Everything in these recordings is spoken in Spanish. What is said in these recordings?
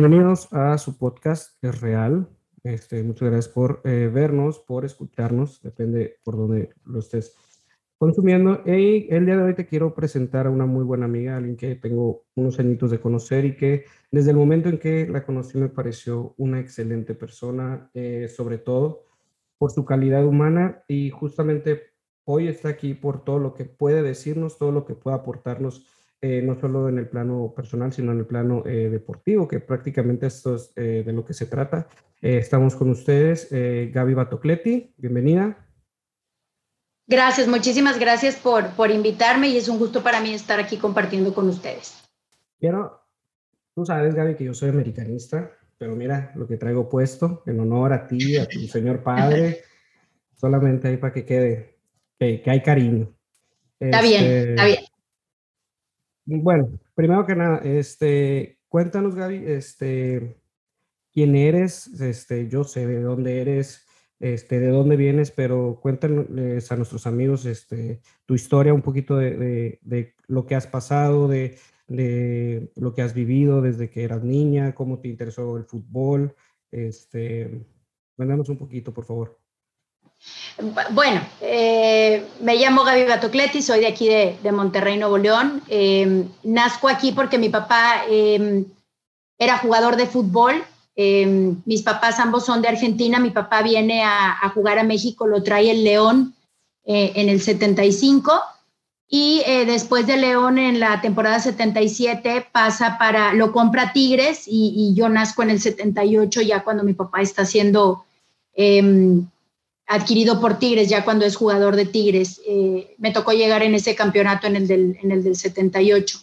bienvenidos a su podcast, es real. Este, muchas gracias por eh, vernos, por escucharnos, depende por donde lo estés consumiendo. Y el día de hoy te quiero presentar a una muy buena amiga, alguien que tengo unos añitos de conocer y que desde el momento en que la conocí me pareció una excelente persona, eh, sobre todo por su calidad humana y justamente hoy está aquí por todo lo que puede decirnos, todo lo que puede aportarnos, eh, no solo en el plano personal, sino en el plano eh, deportivo, que prácticamente esto es de lo que se trata. estamos con ustedes, Gaby Batocleti, bienvenida. Gracias, muchísimas gracias por, por invitarme y es un gusto para mí estar aquí compartiendo con ustedes. Quiero, tú sabes, Gaby, que yo soy americanista, pero mira lo que traigo puesto en honor a ti, a tu señor padre, solamente ahí para que quede, que, hay cariño. Está bien, este, está bien. Bueno, primero que nada, este, cuéntanos, Gaby, este, quién eres, este, yo sé de dónde eres, este, de dónde vienes, pero cuéntanos a nuestros amigos este, tu historia, un poquito de, lo que has pasado, de, lo que has vivido desde que eras niña, cómo te interesó el fútbol. Este, cuéntanos un poquito, por favor. Bueno, eh, me llamo Gaby Batocleti, soy de aquí de, Monterrey, Nuevo León. Eh, nazco aquí porque mi papá eh, era jugador de fútbol. Em, mis papás ambos son de Argentina, mi papá viene a, jugar a México, lo trae el León eh, en el 75 y eh, después de León en la temporada 77 pasa para, lo compra Tigres y, yo nazco en el 78 ya cuando mi papá está em, adquirido por Tigres, ya cuando es jugador de Tigres. Eh, me tocó llegar en ese campeonato en el del, en el del 78.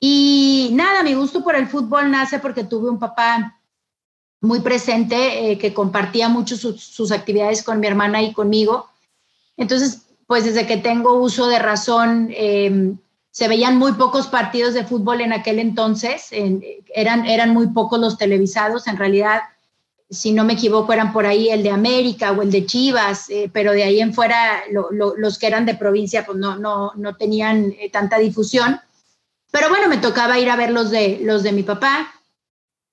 Y nada, mi gusto por el fútbol nace porque tuve un papá muy presente, eh, que compartía mucho sus actividades con mi hermana y conmigo. Entonces, pues desde que tengo uso de razón, em, se veían muy pocos partidos de fútbol en aquel entonces, eran, eran muy pocos los televisados, en realidad, si no me equivoco, eran por ahí el de América o el de Chivas, eh, pero de ahí en fuera los que eran de provincia pues no, no, no tenían eh, tanta difusión. Pero bueno, me tocaba ir a ver los de, los de mi papá.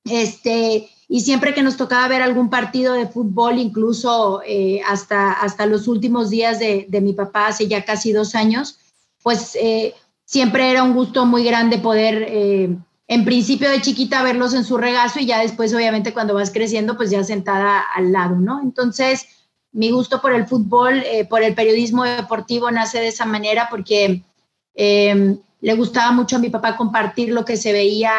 Este, y siempre que nos tocaba ver algún partido de fútbol, incluso eh, hasta, hasta los últimos días de, mi papá, hace ya casi dos años, pues eh, siempre era un gusto muy grande poder, eh, en principio de chiquita, verlos en su regazo y ya después, obviamente, cuando vas creciendo, pues ya sentada al lado, ¿no? Entonces, mi gusto por el fútbol, por el periodismo deportivo nace de esa manera porque le gustaba mucho a mi papá compartir lo que se veía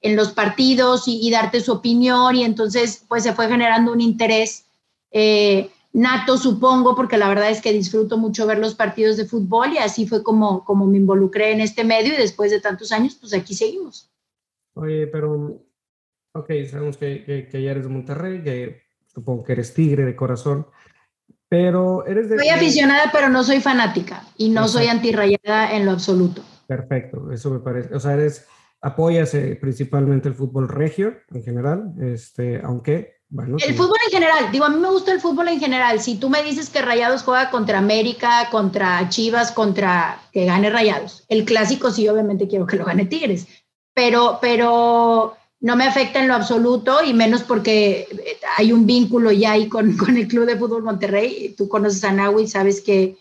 en los partidos y, darte su opinión y entonces pues se fue generando un interés eh, nato, supongo, porque la verdad es que disfruto mucho ver los partidos de fútbol y así fue como, como me involucré en este medio y después de tantos años pues aquí seguimos. Oye, pero, ok, sabemos que, que, que ya eres de Monterrey, que supongo que eres tigre de corazón, pero eres de... Soy aficionada, pero no soy fanática y no soy antirrayada en lo absoluto. Perfecto, eso me parece, o sea, eres apoyas principalmente el fútbol regio en general, este, aunque, bueno. El fútbol en general, digo, a mí me gusta el fútbol en general. Si tú me dices que Rayados juega contra América, contra Chivas, contra que gane Rayados, el clásico sí, obviamente quiero que lo gane Tigres, pero, pero no me afecta en lo absoluto y menos porque hay un vínculo ya ahí con, con el Club de Fútbol Monterrey. Tú conoces a Nahui, sabes que,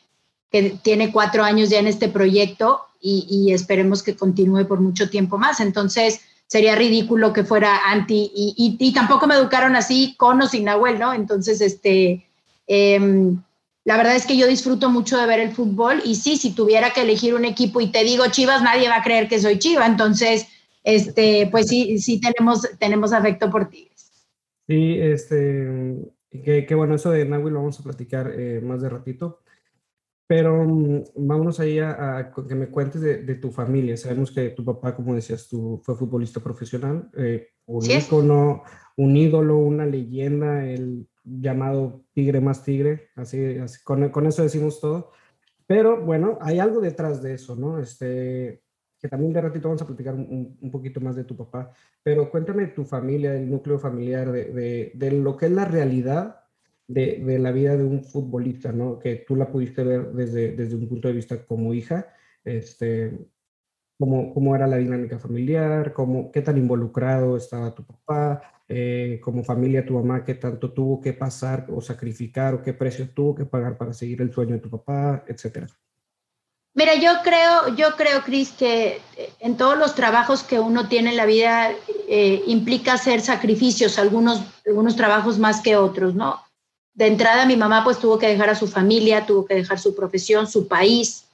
que tiene cuatro años ya en este proyecto y, esperemos que continúe por mucho tiempo más. Entonces, sería ridículo que fuera anti y, tampoco me educaron así con o sin Nahuel, ¿no? Entonces, este, em, la verdad es que yo disfruto mucho de ver el fútbol y sí, si tuviera que elegir un equipo y te digo Chivas, nadie va a creer que soy Chiva, entonces, este, pues sí, sí tenemos, tenemos afecto por Tigres. Sí, este, que, bueno, eso de Nahuel lo vamos a platicar eh, más de ratito. Pero mm, vámonos ahí a, que me cuentes de, tu familia. Sabemos que tu papá, como decías tú, fue futbolista profesional, eh, un ícono, un ídolo, una leyenda, el llamado tigre más tigre, así, así con, con, eso decimos todo. Pero bueno, hay algo detrás de eso, ¿no? Este, que también de ratito vamos a platicar un, un poquito más de tu papá. Pero cuéntame tu familia, el núcleo familiar, de, de, de lo que es la realidad de, de, la vida de un futbolista, ¿no? Que tú la pudiste ver desde, desde un punto de vista como hija. Este, cómo, cómo era la dinámica familiar, cómo, qué tan involucrado estaba tu papá, eh, como familia tu mamá, qué tanto tuvo que pasar o sacrificar o qué precio tuvo que pagar para seguir el sueño de tu papá, etcétera. Mira, yo creo, yo creo, Cris, que en todos los trabajos que uno tiene en la vida eh, implica hacer sacrificios, algunos, algunos trabajos más que otros, ¿no? De entrada, mi mamá pues tuvo que dejar a su familia, tuvo que dejar su profesión, su país,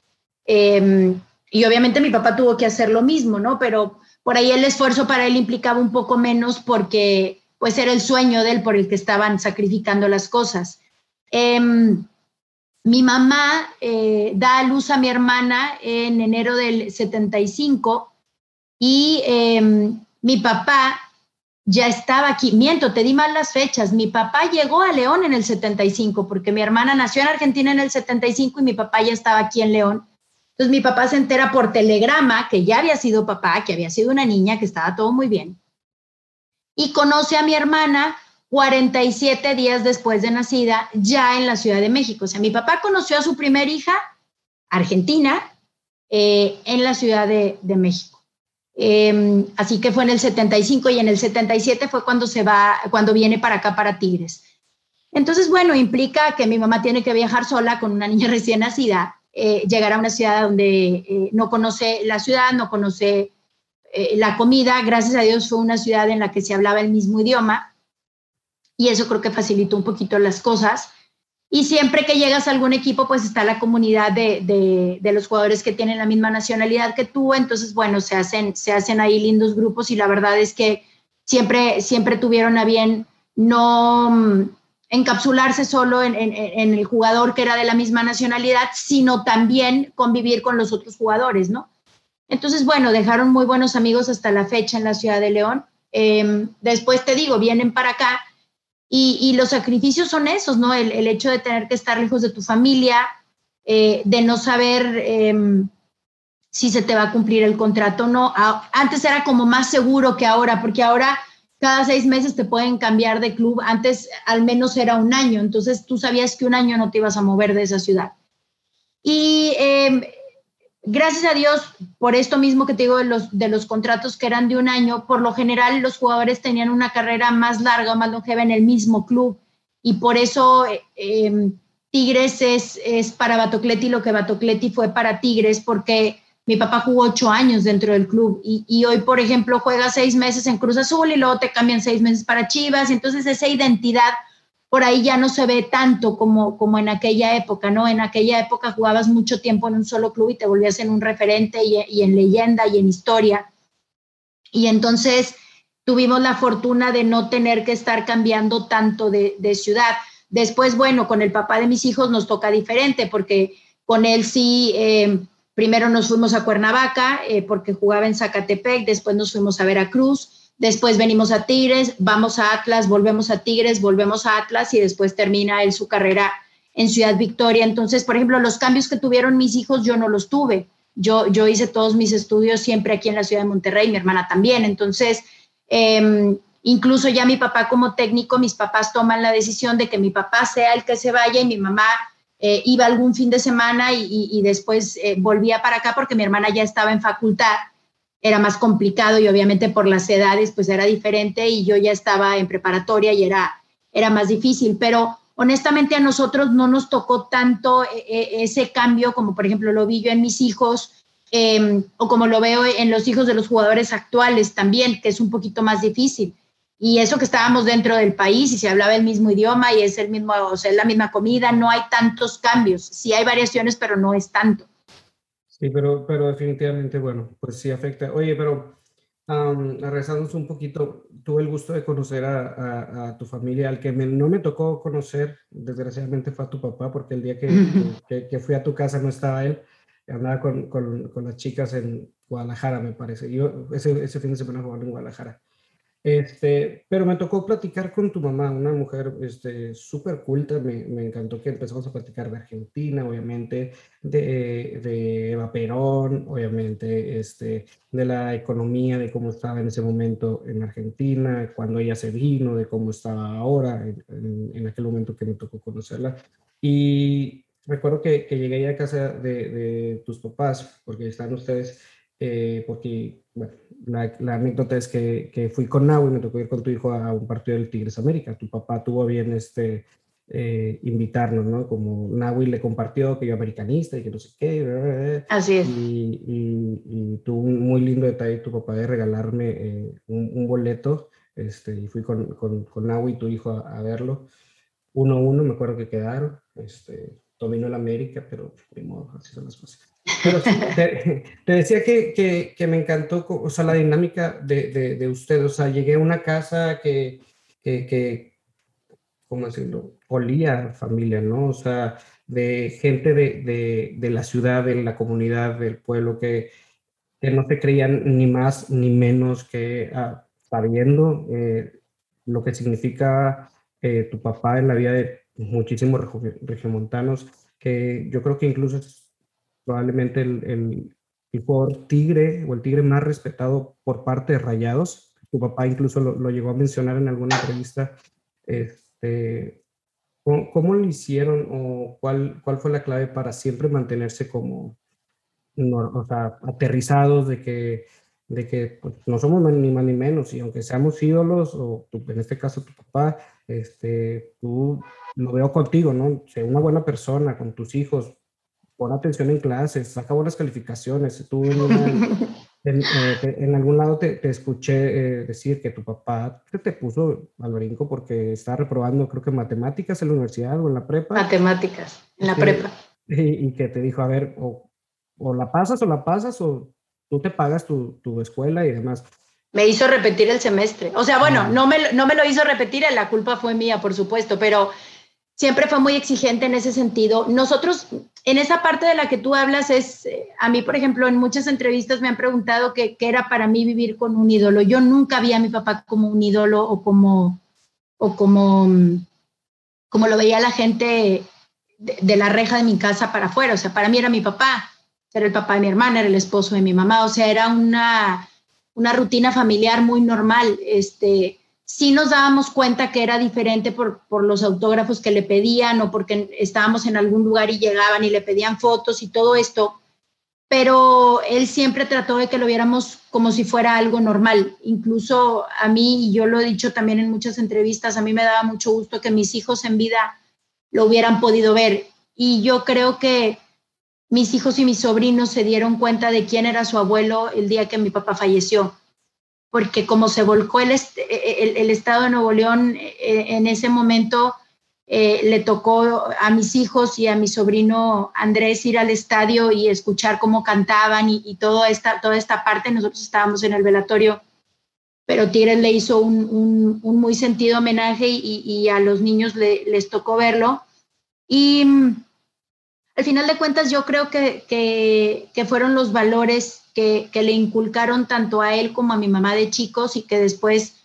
em, y obviamente mi papá tuvo que hacer lo mismo, ¿no? Pero por ahí el esfuerzo para él implicaba un poco menos porque pues era el sueño de él por el que estaban sacrificando las cosas. Em, mi mamá eh, da a luz a mi hermana en enero del 75 y em, mi papá ya estaba aquí. Miento, te di mal las fechas. Mi papá llegó a León en el 75 porque mi hermana nació en Argentina en el 75 y mi papá ya estaba aquí en León. Entonces mi papá se entera por telegrama que ya había sido papá, que había sido una niña, que estaba todo muy bien. Y conoce a mi hermana 47 días después de nacida, ya en la Ciudad de México. O sea, mi papá conoció a su primera hija, Argentina, eh, en la Ciudad de, México. Em, así que fue en el 75 y en el 77 fue cuando se va, cuando viene para acá, para Tigres. Entonces, bueno, implica que mi mamá tiene que viajar sola con una niña recién nacida, eh, llegar a una ciudad donde eh, no conoce la ciudad, no conoce la comida. Gracias a Dios fue una ciudad en la que se hablaba el mismo idioma y eso creo que facilitó un poquito las cosas. Y siempre que llegas a algún equipo, pues está la comunidad de, de, los jugadores que tienen la misma nacionalidad que tú, entonces, bueno, se hacen, se hacen ahí lindos grupos y la verdad es que siempre, siempre tuvieron a bien no mm, encapsularse solo en, en, en, el jugador que era de la misma nacionalidad, sino también convivir con los otros jugadores, ¿no? Entonces, bueno, dejaron muy buenos amigos hasta la fecha en la ciudad de León. Em, después te digo, vienen para acá y, los sacrificios son esos, ¿no? El, hecho de tener que estar lejos de tu familia, eh, de no saber em, si se te va a cumplir el contrato o no. antes era como más seguro que ahora, porque ahora cada seis meses te pueden cambiar de club. Antes al menos era un año, entonces tú sabías que un año no te ibas a mover de esa ciudad. Y em, gracias a Dios, por esto mismo que te digo de los, de los contratos que eran de un año, por lo general los jugadores tenían una carrera más larga, más longeva en el mismo club. Y por eso eh, em, Tigres es, es para Batocleti lo que Batocleti fue para Tigres, porque mi papá jugó ocho años dentro del club y, y, hoy, por ejemplo, juega seis meses en Cruz Azul y luego te cambian seis meses para Chivas. Entonces esa identidad por ahí ya no se ve tanto como, como en aquella época, ¿no? En aquella época jugabas mucho tiempo en un solo club y te volvías en un referente y, en leyenda y en historia. Y entonces tuvimos la fortuna de no tener que estar cambiando tanto de, de, ciudad. Después, bueno, con el papá de mis hijos nos toca diferente porque con él sí, eh, primero nos fuimos a Cuernavaca eh, porque jugaba en Zacatepec, después nos fuimos a Veracruz después venimos a Tigres, vamos a Atlas, volvemos a Tigres, volvemos a Atlas y después termina él su carrera en Ciudad Victoria. Entonces, por ejemplo, los cambios que tuvieron mis hijos, yo no los tuve. Yo, yo hice todos mis estudios siempre aquí en la ciudad de Monterrey, mi hermana también. Entonces, em, incluso ya mi papá como técnico, mis papás toman la decisión de que mi papá sea el que se vaya y mi mamá eh, iba algún fin de semana y, después eh, volvía para acá porque mi hermana ya estaba en facultad era más complicado y obviamente por las edades pues era diferente y yo ya estaba en preparatoria y era, era más difícil, pero honestamente a nosotros no nos tocó tanto eh, eh, ese cambio como por ejemplo lo vi yo en mis hijos em, o como lo veo en los hijos de los jugadores actuales también, que es un poquito más difícil. Y eso que estábamos dentro del país y se hablaba el mismo idioma y es el mismo, o sea, es la misma comida, no hay tantos cambios. Sí hay variaciones, pero no es tanto. Sí, pero, pero definitivamente, bueno, pues sí afecta. Oye, pero um, regresándonos un poquito, tuve el gusto de conocer a, a, tu familia, al que no me tocó conocer, desgraciadamente fue a tu papá, porque el día que, que, que fui a tu casa no estaba él, andaba con, con, con, las chicas en Guadalajara, me parece. Yo ese, ese fin de semana jugando en Guadalajara. Este, pero me tocó platicar con tu mamá, una mujer este, súper culta, me, me, encantó que empezamos a platicar de Argentina, obviamente, de, de, Eva Perón, obviamente, este, de la economía, de cómo estaba en ese momento en Argentina, cuando ella se vino, de cómo estaba ahora, en, en, aquel momento que me tocó conocerla. Y recuerdo que, que llegué a casa de, de tus papás, porque están ustedes eh, porque bueno, la, anécdota es que, que fui con Nau y me tocó ir con tu hijo a un partido del Tigres América. Tu papá tuvo bien este, eh, invitarnos, ¿no? Como Nahui le compartió que yo americanista y que no sé qué. Así es. Y, y, tuvo un muy lindo detalle tu papá de regalarme eh, un, boleto. Este, y fui con, con, con y tu hijo a, verlo. Uno a uno, me acuerdo que quedaron. Este, dominó el América, pero de modo, así son las cosas. Pero te, decía que, que, que, me encantó, o sea, la dinámica de, de, de usted. O sea, llegué a una casa que, que ¿cómo decirlo? Olía familia, ¿no? O sea, de gente de, de, de, la ciudad, de la comunidad, del pueblo, que, que no se creían ni más ni menos que ah, sabiendo eh, lo que significa eh, tu papá en la vida de muchísimos regiomontanos, que yo creo que incluso probablemente el, el tipo tigre o el tigre más respetado por parte de Rayados. Tu papá incluso lo, lo llegó a mencionar en alguna entrevista. Este, ¿cómo, lo hicieron o cuál, cuál fue la clave para siempre mantenerse como, o sea, aterrizados de que, de que pues, no somos ni más ni menos y aunque seamos ídolos, o en este caso tu papá, este, tú lo veo contigo, ¿no? Sé una buena persona con tus hijos, pon atención en clases, saca buenas calificaciones, tú en una, En, eh, en, algún lado te, escuché eh, decir que tu papá te puso al brinco porque estaba reprobando, creo que matemáticas en la universidad o en la prepa. Matemáticas, en la prepa. Y, que te dijo, a ver, o, o, la pasas o la pasas o tú te pagas tu, tu, escuela y demás. Me hizo repetir el semestre. O sea, bueno, no me, no me lo hizo repetir, la culpa fue mía, por supuesto, pero siempre fue muy exigente en ese sentido. Nosotros, en esa parte de la que tú hablas, es, eh, a mí, por ejemplo, en muchas entrevistas me han preguntado qué, era para mí vivir con un ídolo. Yo nunca vi a mi papá como un ídolo o como, o como, como lo veía la gente de, la reja de mi casa para afuera. O sea, para mí era mi papá, era el papá de mi hermana, era el esposo de mi mamá. O sea, era una, una rutina familiar muy normal. Este, sí nos dábamos cuenta que era diferente por, por, los autógrafos que le pedían o porque estábamos en algún lugar y llegaban y le pedían fotos y todo esto, pero él siempre trató de que lo viéramos como si fuera algo normal. Incluso a mí, y yo lo he dicho también en muchas entrevistas, a mí me daba mucho gusto que mis hijos en vida lo hubieran podido ver. Y yo creo que mis hijos y mis sobrinos se dieron cuenta de quién era su abuelo el día que mi papá falleció porque como se volcó el, el, Estado de Nuevo León eh, en ese momento, eh, le tocó a mis hijos y a mi sobrino Andrés ir al estadio y escuchar cómo cantaban y, toda, esta, toda esta parte. Nosotros estábamos en el velatorio, pero Tigres le hizo un, un, muy sentido homenaje y, y a los niños les tocó verlo. Y al final de cuentas yo creo que, que, que fueron los valores que, le inculcaron tanto a él como a mi mamá de chicos y que después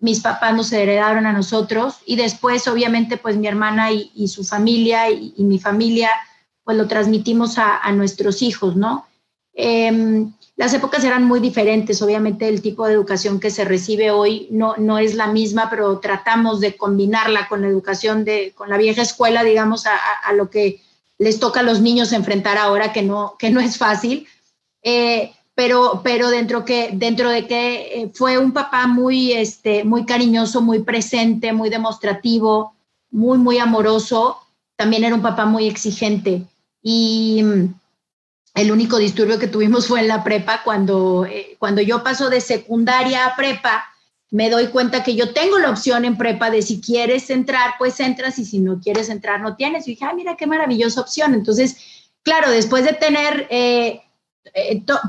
mis papás nos heredaron a nosotros y después obviamente pues mi hermana y, su familia y, mi familia pues lo transmitimos a, nuestros hijos, ¿no? Em, las épocas eran muy diferentes, obviamente el tipo de educación que se recibe hoy no, no es la misma, pero tratamos de combinarla con la educación de, con la vieja escuela, digamos, a, a lo que les toca a los niños enfrentar ahora, que no, que no es fácil, eh, pero, pero dentro, que, dentro de que eh, fue un papá muy, este, muy cariñoso, muy presente, muy demostrativo, muy, muy amoroso, también era un papá muy exigente. Y mm, el único disturbio que tuvimos fue en la prepa, cuando, eh, cuando yo paso de secundaria a prepa, me doy cuenta que yo tengo la opción en prepa de si quieres entrar, pues entras y si no quieres entrar, no tienes. Y dije, ah, mira qué maravillosa opción. Entonces, claro, después de tener eh,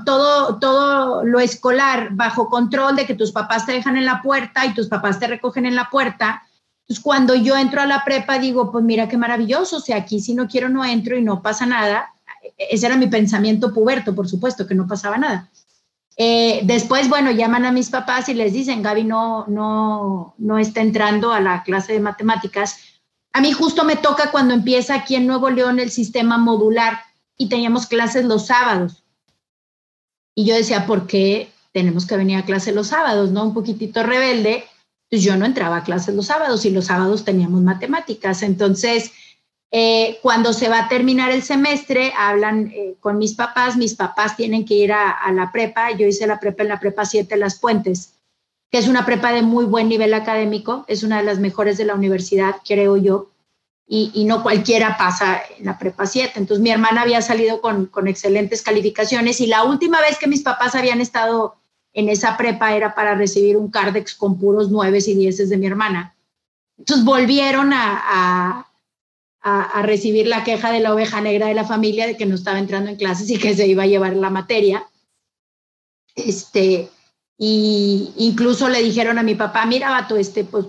todo, todo lo escolar bajo control de que tus papás te dejan en la puerta y tus papás te recogen en la puerta. Pues cuando yo entro a la prepa digo, pues mira qué maravilloso, o sea, aquí si no quiero no entro y no pasa nada. Ese era mi pensamiento puberto, por supuesto, que no pasaba nada. Eh, después, bueno, llaman a mis papás y les dicen, Gaby no, no, no está entrando a la clase de matemáticas. A mí justo me toca cuando empieza aquí en Nuevo León el sistema modular y teníamos clases los sábados. Y yo decía, ¿por qué tenemos que venir a clase los sábados? ¿No? Un poquitito rebelde. Pues yo no entraba a clases los sábados y los sábados teníamos matemáticas. Entonces, Eh, cuando se va a terminar el semestre, hablan eh, con mis papás, mis papás tienen que ir a, a, la prepa, yo hice la prepa en la prepa 7 Las Puentes, que es una prepa de muy buen nivel académico, es una de las mejores de la universidad, creo yo, y, y no cualquiera pasa en la prepa 7. Entonces mi hermana había salido con, con excelentes calificaciones y la última vez que mis papás habían estado en esa prepa era para recibir un Cardex con puros nueves y dieces de mi hermana. Entonces volvieron a, a, a, recibir la queja de la oveja negra de la familia de que no estaba entrando en clases y que se iba a llevar la materia. Este, y incluso le dijeron a mi papá, mira, vato, este, pues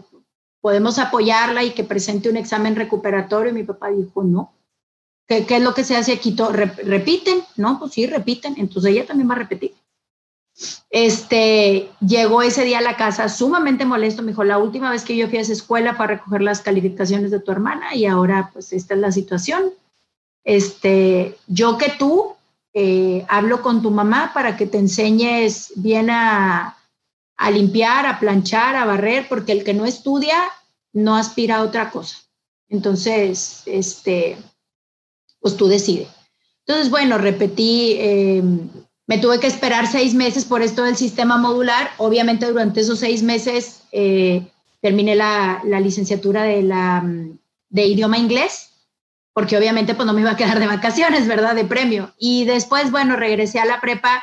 podemos apoyarla y que presente un examen recuperatorio. Y mi papá dijo, no. ¿Qué, qué es lo que se hace aquí? ¿Repiten? No, pues sí, repiten. Entonces ella también va a repetir. Este, llegó ese día a la casa sumamente molesto, me dijo, la última vez que yo fui a esa escuela fue a recoger las calificaciones de tu hermana y ahora pues esta es la situación. Este, yo que tú eh, hablo con tu mamá para que te enseñes bien a, a limpiar, a planchar, a barrer, porque el que no estudia no aspira a otra cosa. Entonces, este, pues tú decides. Entonces, bueno, repetí eh, me tuve que esperar seis meses por esto del sistema modular. Obviamente durante esos seis meses eh, terminé la, la, licenciatura de, la, de idioma inglés, porque obviamente pues no me iba a quedar de vacaciones, ¿verdad? De premio. Y después, bueno, regresé a la prepa,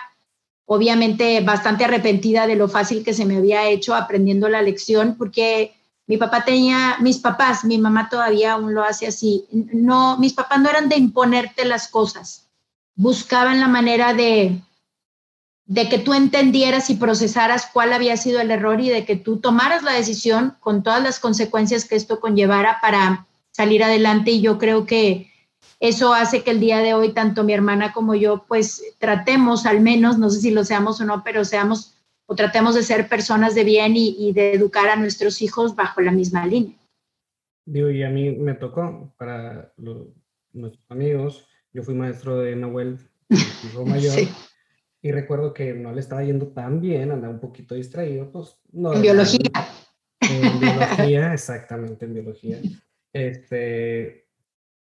obviamente bastante arrepentida de lo fácil que se me había hecho aprendiendo la lección, porque mi papá tenía, mis papás, mi mamá todavía aún lo hace así. No, mis papás no eran de imponerte las cosas, buscaban la manera de, de que tú entendieras y procesaras cuál había sido el error y de que tú tomaras la decisión con todas las consecuencias que esto conllevara para salir adelante. Y yo creo que eso hace que el día de hoy, tanto mi hermana como yo, pues tratemos al menos, no sé si lo seamos o no, pero seamos o tratemos de ser personas de bien y, y de educar a nuestros hijos bajo la misma línea. Digo, y a mí me tocó para los, nuestros amigos, yo fui maestro de Nahuel, hijo mayor. sí y recuerdo que no le estaba yendo tan bien, andaba un poquito distraído, pues no. En biología. En biología, exactamente, en biología. Este,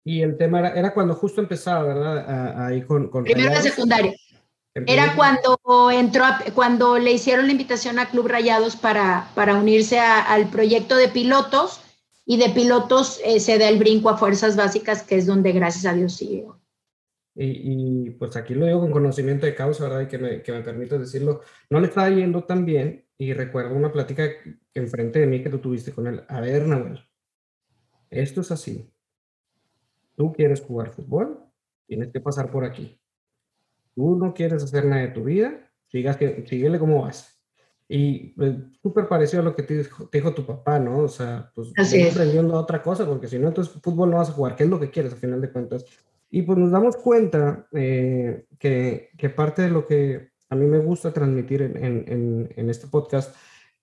y el tema era, era cuando justo empezaba, ¿verdad? Ahí con... con Primero la secundaria. Era cuando entró, cuando le hicieron la invitación a Club Rayados para, para unirse a, al proyecto de pilotos y de pilotos eh, se da el brinco a fuerzas básicas, que es donde gracias a Dios sigue. Y, y, pues aquí lo digo con conocimiento de causa, ¿verdad? Y que me, que me permite decirlo. No le estaba yendo tan bien y recuerdo una plática enfrente de mí que tú tuviste con él. A ver, Nahuel, esto es así. Tú quieres jugar fútbol, tienes que pasar por aquí. Tú no quieres hacer nada de tu vida, sigas que, síguele como vas. Y pues, súper parecido a lo que te dijo, te dijo, tu papá, ¿no? O sea, pues aprendiendo otra cosa, porque si no, entonces fútbol no vas a jugar. ¿Qué es lo que quieres, a final de cuentas? Y pues nos damos cuenta eh, que, que, parte de lo que a mí me gusta transmitir en, en, en, este podcast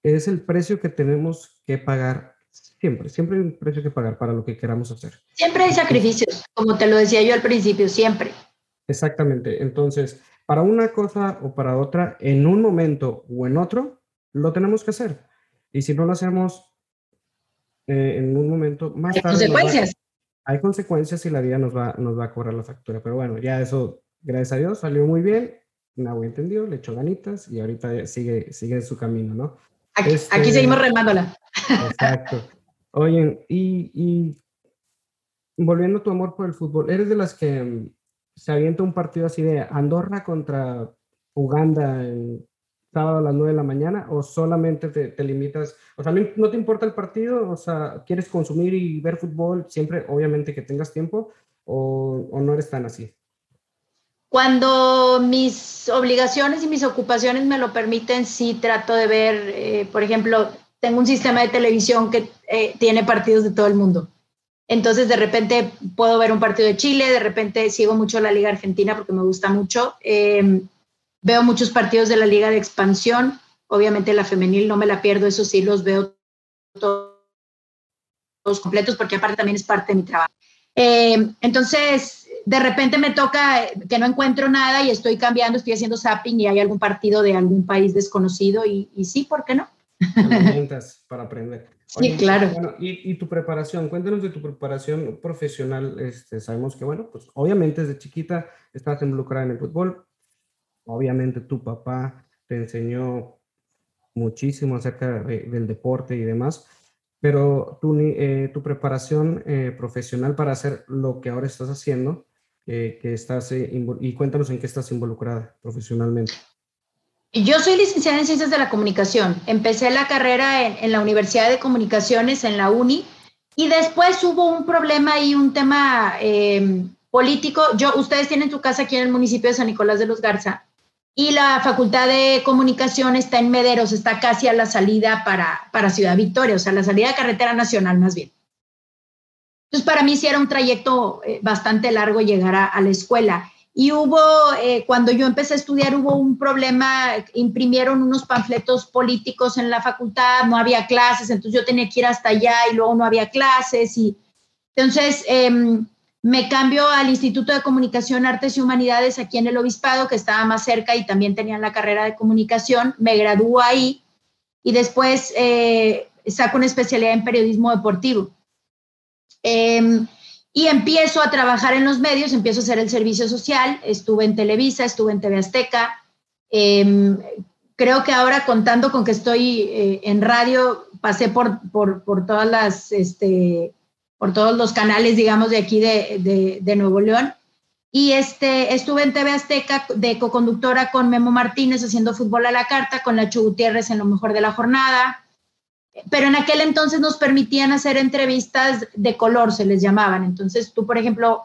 es el precio que tenemos que pagar siempre, siempre hay un precio que pagar para lo que queramos hacer. Siempre hay sacrificios, como te lo decía yo al principio, siempre. Exactamente, entonces, para una cosa o para otra, en un momento o en otro, lo tenemos que hacer. Y si no lo hacemos eh, en un momento más tarde... Consecuencias hay consecuencias y la vida nos va, nos va a cobrar la factura. Pero bueno, ya eso, gracias a Dios, salió muy bien. Nahui entendió, le echó ganitas y ahorita sigue, sigue su camino, ¿no? Aquí, este, aquí seguimos remándola. Exacto. Oye, y, y, volviendo a tu amor por el fútbol, ¿eres de las que mm, se avienta un partido así de Andorra contra Uganda en sábado a las 9 de la mañana o solamente te, te, limitas, o sea, no te importa el partido, o sea, quieres consumir y ver fútbol siempre, obviamente que tengas tiempo o, o no eres tan así? Cuando mis obligaciones y mis ocupaciones me lo permiten, sí trato de ver, eh, por ejemplo, tengo un sistema de televisión que eh, tiene partidos de todo el mundo. Entonces, de repente puedo ver un partido de Chile, de repente sigo mucho la Liga Argentina porque me gusta mucho. Eh, Veo muchos partidos de la Liga de Expansión, obviamente la femenil no me la pierdo, eso sí, los veo todos, completos porque aparte también es parte de mi trabajo. Eh, entonces, de repente me toca que no encuentro nada y estoy cambiando, estoy haciendo zapping y hay algún partido de algún país desconocido y, y sí, ¿por qué no? para aprender. Sí, claro. y, tu preparación, cuéntanos de tu preparación profesional. Este, sabemos que, bueno, pues obviamente desde chiquita estás involucrada en el fútbol. Obviamente tu papá te enseñó muchísimo acerca del deporte y demás, pero tu, eh, tu preparación eh, profesional para hacer lo que ahora estás haciendo, eh, que estás, y cuéntanos en qué estás involucrada profesionalmente. Yo soy licenciada en Ciencias de la Comunicación. Empecé la carrera en, la Universidad de Comunicaciones, en la UNI, y después hubo un problema y un tema em, político. Yo, ustedes tienen su casa aquí en el municipio de San Nicolás de los Garza, y la Facultad de Comunicación está en Mederos, está casi a la salida para, para Ciudad Victoria, o sea, la salida de carretera nacional más bien. Entonces, para mí sí era un trayecto eh, bastante largo llegar a la escuela. Y hubo, eh, cuando yo empecé a estudiar, hubo un problema, imprimieron unos panfletos políticos en la facultad, no había clases, entonces yo tenía que ir hasta allá y luego no había clases. Y entonces em, me cambio al Instituto de Comunicación, Artes y Humanidades aquí en el Obispado, que estaba más cerca y también tenían la carrera de comunicación. Me gradúo ahí y después eh, saco una especialidad en periodismo deportivo. Eh, y empiezo a trabajar en los medios, empiezo a hacer el servicio social, estuve en Televisa, estuve en TV Azteca. Em, creo que ahora contando con que estoy eh, en radio, pasé por, por, por, todas las, este, por todos los canales, digamos, de aquí de, de, de Nuevo León. Y este, estuve en TV Azteca de coconductora con Memo Martínez haciendo fútbol a la carta, con Nacho Gutiérrez en lo mejor de la jornada pero en aquel entonces nos permitían hacer entrevistas de color, se les llamaban. Entonces tú, por ejemplo,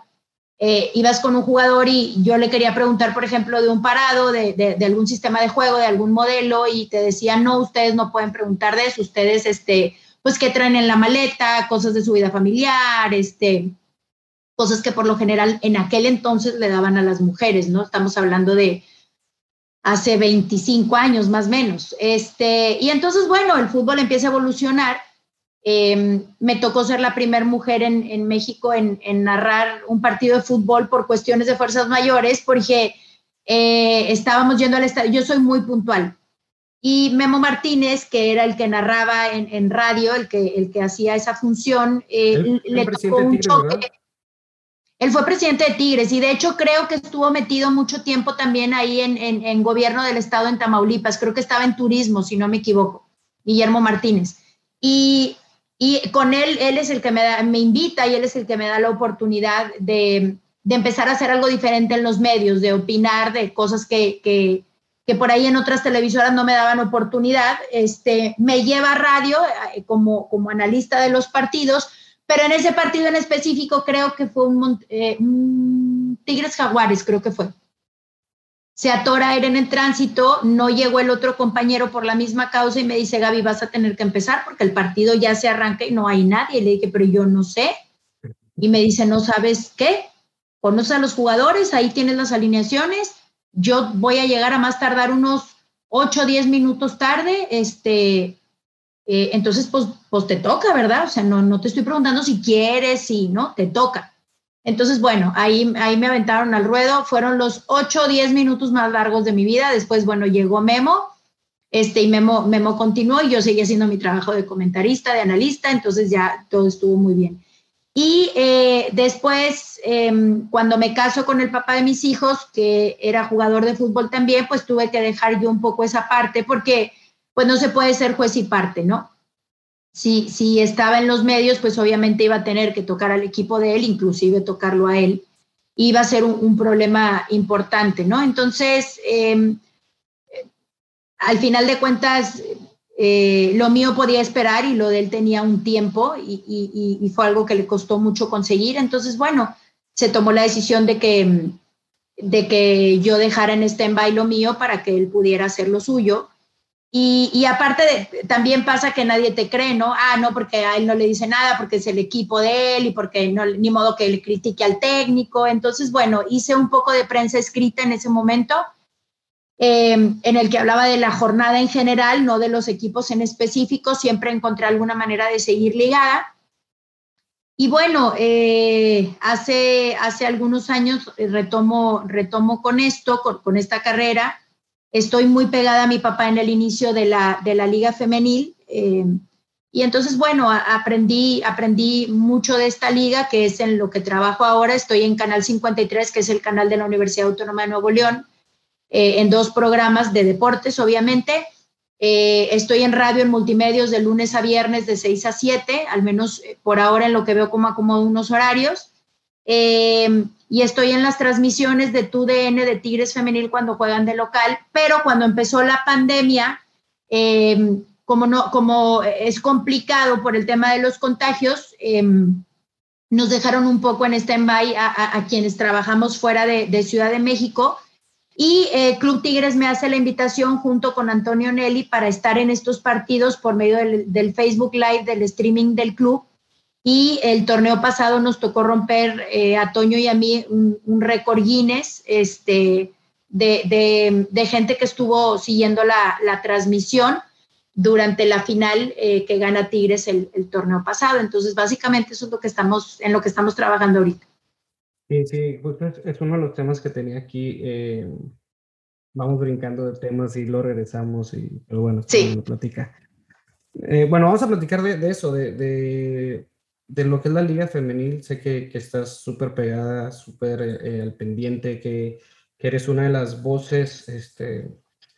eh, ibas con un jugador y yo le quería preguntar, por ejemplo, de un parado, de, de, algún sistema de juego, de algún modelo, y te decían, no, ustedes no pueden preguntar de eso, ustedes, este, pues, ¿qué traen en la maleta? Cosas de su vida familiar, este, cosas que por lo general en aquel entonces le daban a las mujeres, ¿no? Estamos hablando de hace 25 años más o menos. Este, y entonces, bueno, el fútbol empieza a evolucionar. Em, me tocó ser la primera mujer en, México en, en, narrar un partido de fútbol por cuestiones de fuerzas mayores, porque eh, estábamos yendo al estadio. Yo soy muy puntual. Y Memo Martínez, que era el que narraba en, en radio, el que, el que hacía esa función, eh, le tocó un choque. Él fue presidente de Tigres y de hecho creo que estuvo metido mucho tiempo también ahí en, en, gobierno del estado en Tamaulipas. Creo que estaba en turismo, si no me equivoco, Guillermo Martínez. Y, y con él, él es el que me, da, me invita y él es el que me da la oportunidad de, de empezar a hacer algo diferente en los medios, de opinar de cosas que, que, que, por ahí en otras televisoras no me daban oportunidad. Este, me lleva a radio eh, como, como analista de los partidos pero en ese partido en específico creo que fue eh, un, Tigres Jaguares, creo que fue. Se atora él en tránsito, no llegó el otro compañero por la misma causa y me dice, Gaby, vas a tener que empezar porque el partido ya se arranca y no hay nadie. le dije, pero yo no sé. Y me dice, ¿no sabes qué? Conoce a los jugadores, ahí tienes las alineaciones. Yo voy a llegar a más tardar unos 8 o 10 minutos tarde. Este, eh, entonces, pues, pues te toca, ¿verdad? O sea, no, no te estoy preguntando si quieres, si no, te toca. Entonces, bueno, ahí, ahí me aventaron al ruedo, fueron los 8 o 10 minutos más largos de mi vida. Después, bueno, llegó Memo, este, y Memo, Memo continuó y yo seguí haciendo mi trabajo de comentarista, de analista, entonces ya todo estuvo muy bien. Y eh, después, em, cuando me caso con el papá de mis hijos, que era jugador de fútbol también, pues tuve que dejar yo un poco esa parte porque pues no se puede ser juez y parte, ¿no? Si, si estaba en los medios, pues obviamente iba a tener que tocar al equipo de él, inclusive tocarlo a él, iba a ser un, problema importante, ¿no? Entonces, em, al final de cuentas, eh, lo mío podía esperar y lo de él tenía un tiempo y, y, fue algo que le costó mucho conseguir. Entonces, bueno, se tomó la decisión de que, de que yo dejara en en lo mío para que él pudiera hacer lo suyo. Y, aparte de, también pasa que nadie te cree, ¿no? Ah, no, porque a él no le dice nada, porque es el equipo de él y porque no, ni modo que le critique al técnico. Entonces, bueno, hice un poco de prensa escrita en ese momento, em, en el que hablaba de la jornada en general, no de los equipos en específico. Siempre encontré alguna manera de seguir ligada. Y bueno, eh, hace, hace algunos años retomo, retomo con esto, con, esta carrera Estoy muy pegada a mi papá en el inicio de la, de la liga femenil. Eh, Y entonces, bueno, aprendí, aprendí mucho de esta liga, que es en lo que trabajo ahora. Estoy en Canal 53, que es el canal de la Universidad Autónoma de Nuevo León, eh, en dos programas de deportes, obviamente. Eh, estoy en radio en multimedios de lunes a viernes de 6 a 7, al menos eh, por ahora en lo que veo como acomodo unos horarios. y estoy en las transmisiones de TUDN de Tigres Femenil cuando juegan de local, pero cuando empezó la pandemia, como, no, como es complicado por el tema de los contagios, em, nos dejaron un poco en stand-by a, quienes trabajamos fuera de, Ciudad de México. Y eh, Club Tigres me hace la invitación junto con Antonio Nelly para estar en estos partidos por medio del, Facebook Live, del streaming del club. Y el torneo pasado nos tocó romper eh, a Toño y a mí un, récord Guinness este, de, de, gente que estuvo siguiendo la, la transmisión durante la final eh, que gana Tigres el, torneo pasado. Entonces, básicamente eso es lo que estamos, en lo que estamos trabajando ahorita. Sí, sí, es, uno de los temas que tenía aquí. Eh, vamos brincando de temas y lo regresamos, y, pero bueno, sí. lo platica. Eh, bueno, vamos a platicar de, eso, de, de, lo que es la liga femenil. Sé que, que estás súper pegada, súper al pendiente, que, que, eres una de las voces este,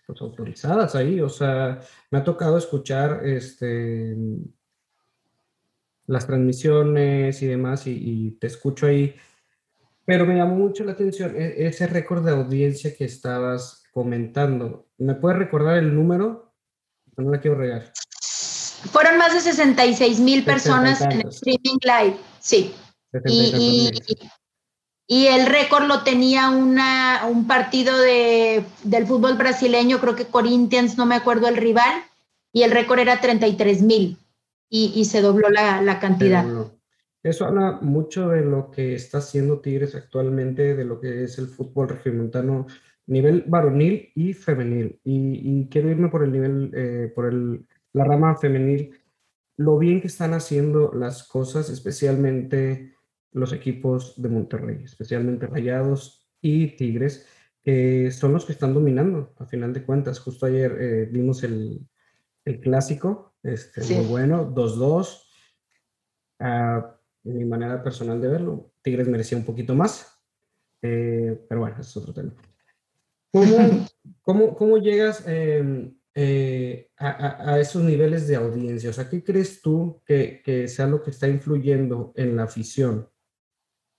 pues, autorizadas ahí. O sea, me ha tocado escuchar este, las transmisiones y demás y, te escucho ahí. Pero me llamó mucho la atención e, ese récord de audiencia que estabas comentando. ¿Me puedes recordar el número? No la quiero regar. Fueron más de 66 mil personas en el streaming live, sí. Y, y el récord lo tenía una, un partido de, del fútbol brasileño, creo que Corinthians, no me acuerdo el rival, y el récord era 33 mil y, y, se dobló la, la cantidad. Eso habla mucho de lo que está haciendo Tigres actualmente, de lo que es el fútbol regiomontano, nivel varonil y femenil. Y, y quiero irme por el nivel, eh, por el, la rama femenil, lo bien que están haciendo las cosas, especialmente los equipos de Monterrey, especialmente Rayados y Tigres, que son los que están dominando, a final de cuentas. Justo ayer eh, vimos el, el clásico, este, muy bueno, 2-2. Uh, en mi manera personal de verlo, Tigres merecía un poquito más, eh, pero bueno, es otro tema. ¿Cómo, cómo, cómo llegas em, eh, a, a, esos niveles de audiencia? O sea, ¿qué crees tú que, que sea lo que está influyendo en la afición?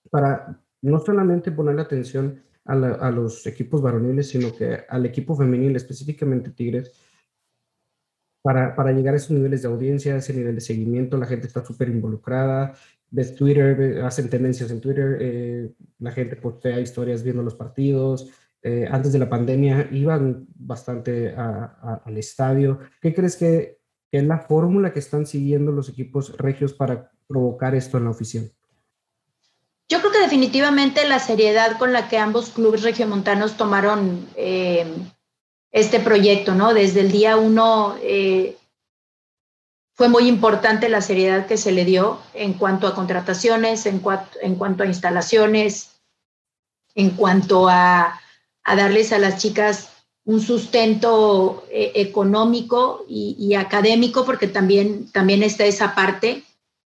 para no solamente ponerle atención a, a, los equipos varoniles, sino que al equipo femenil, específicamente Tigres, para, para, llegar a esos niveles de audiencia, ese nivel de seguimiento, la gente está súper involucrada, ves Twitter, hacen tendencias en Twitter, eh, la gente postea historias viendo los partidos, eh, antes de la pandemia iban bastante al estadio. ¿Qué crees que, que es la fórmula que están siguiendo los equipos regios para provocar esto en la oficina? Yo creo que definitivamente la seriedad con la que ambos clubes regiomontanos tomaron eh, este proyecto, ¿no? Desde el día uno eh, fue muy importante la seriedad que se le dio en cuanto a contrataciones, en, en cuanto a instalaciones, en cuanto a, darles a las chicas un sustento eh, económico y, y, académico, porque también, también está esa parte.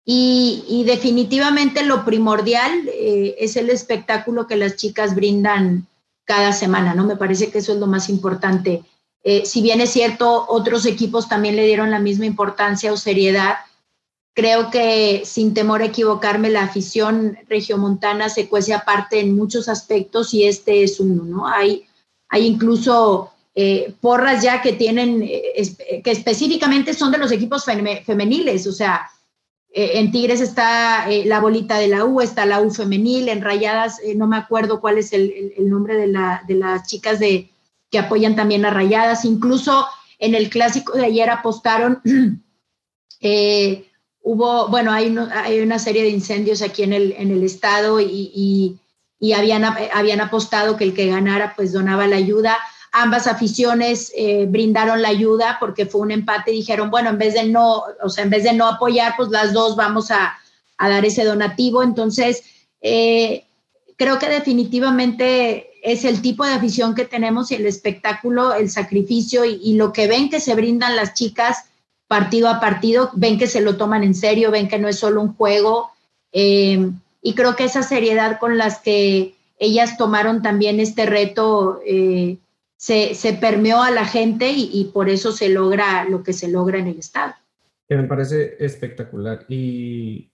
Y, definitivamente lo primordial eh, es el espectáculo que las chicas brindan cada semana, ¿no? Me parece que eso es lo más importante. Eh, si bien es cierto, otros equipos también le dieron la misma importancia o seriedad, creo que sin temor a equivocarme, la afición regiomontana se cuece aparte en muchos aspectos y este es uno, ¿no? Hay, hay incluso eh, porras ya que tienen, que específicamente son de los equipos femeniles, o sea, eh, en Tigres está eh, la bolita de la U, está la U femenil, en Rayadas, eh, no me acuerdo cuál es el, nombre de, las chicas de, que apoyan también a Rayadas. Incluso en el clásico de ayer apostaron, hubo, bueno, hay, hay, una serie de incendios aquí en el, en el estado y, y habían, habían apostado que el que ganara pues donaba la ayuda ambas aficiones eh, brindaron la ayuda porque fue un empate y dijeron, bueno, en vez de no, o sea, en vez de no apoyar, pues las dos vamos a, dar ese donativo. Entonces, eh, creo que definitivamente es el tipo de afición que tenemos y el espectáculo, el sacrificio y, lo que ven que se brindan las chicas partido a partido, ven que se lo toman en serio, ven que no es solo un juego. Eh, y creo que esa seriedad con las que ellas tomaron también este reto eh, se, se, permeó a la gente y, por eso se logra lo que se logra en el Estado. Que me parece espectacular y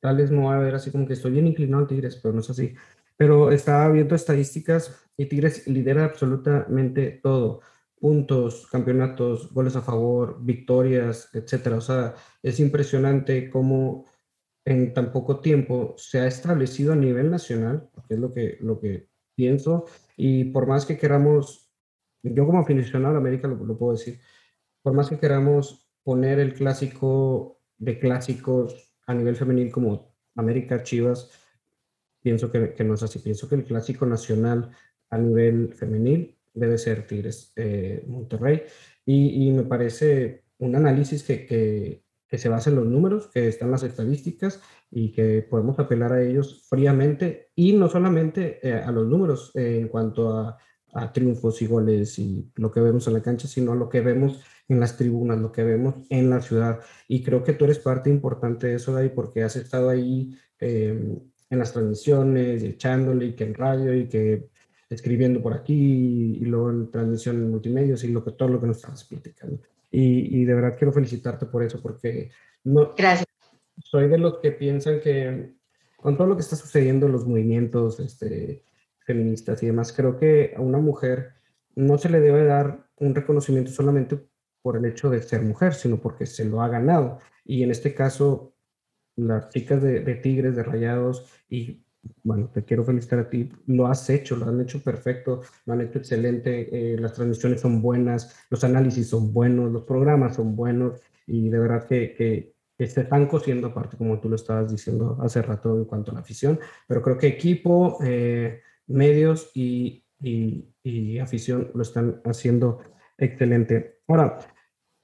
tal vez no va a ver así como que estoy bien inclinado al Tigres, pero no es así. Pero estaba viendo estadísticas y Tigres lidera absolutamente todo. Puntos, campeonatos, goles a favor, victorias, etcétera. O sea, es impresionante cómo en tan poco tiempo se ha establecido a nivel nacional, que es lo que, lo que pienso, y por más que queramos, yo como aficionado a América lo, lo puedo decir, por más que queramos poner el clásico de clásicos a nivel femenil como América Chivas, pienso que, que, no es así. Pienso que el clásico nacional a nivel femenil debe ser Tigres eh, Monterrey. Y, y, me parece un análisis que, que, que se basa en los números, que están las estadísticas y que podemos apelar a ellos fríamente y no solamente eh, a los números eh, en cuanto a, a, triunfos y goles y lo que vemos en la cancha, sino lo que vemos en las tribunas, lo que vemos en la ciudad. Y creo que tú eres parte importante de eso, David, porque has estado ahí eh, en las transmisiones, echándole y que en radio y que escribiendo por aquí y luego en transmisión en multimedios y lo que, todo lo que nos estabas platicando. Y, y, de verdad quiero felicitarte por eso, porque no, Gracias. soy de los que piensan que con todo lo que está sucediendo, los movimientos este, feministas y demás, creo que a una mujer no se le debe dar un reconocimiento solamente por el hecho de ser mujer, sino porque se lo ha ganado. Y en este caso, las chicas de, de Tigres, de Rayados y bueno, te quiero felicitar a ti, lo has hecho, lo han hecho perfecto, lo han hecho excelente, eh, las transmisiones son buenas, los análisis son buenos, los programas son buenos y de verdad que, que, que se están cosiendo aparte, como tú lo estabas diciendo hace rato en cuanto a la afición, pero creo que equipo, eh, medios y, y, y afición lo están haciendo excelente. Ahora,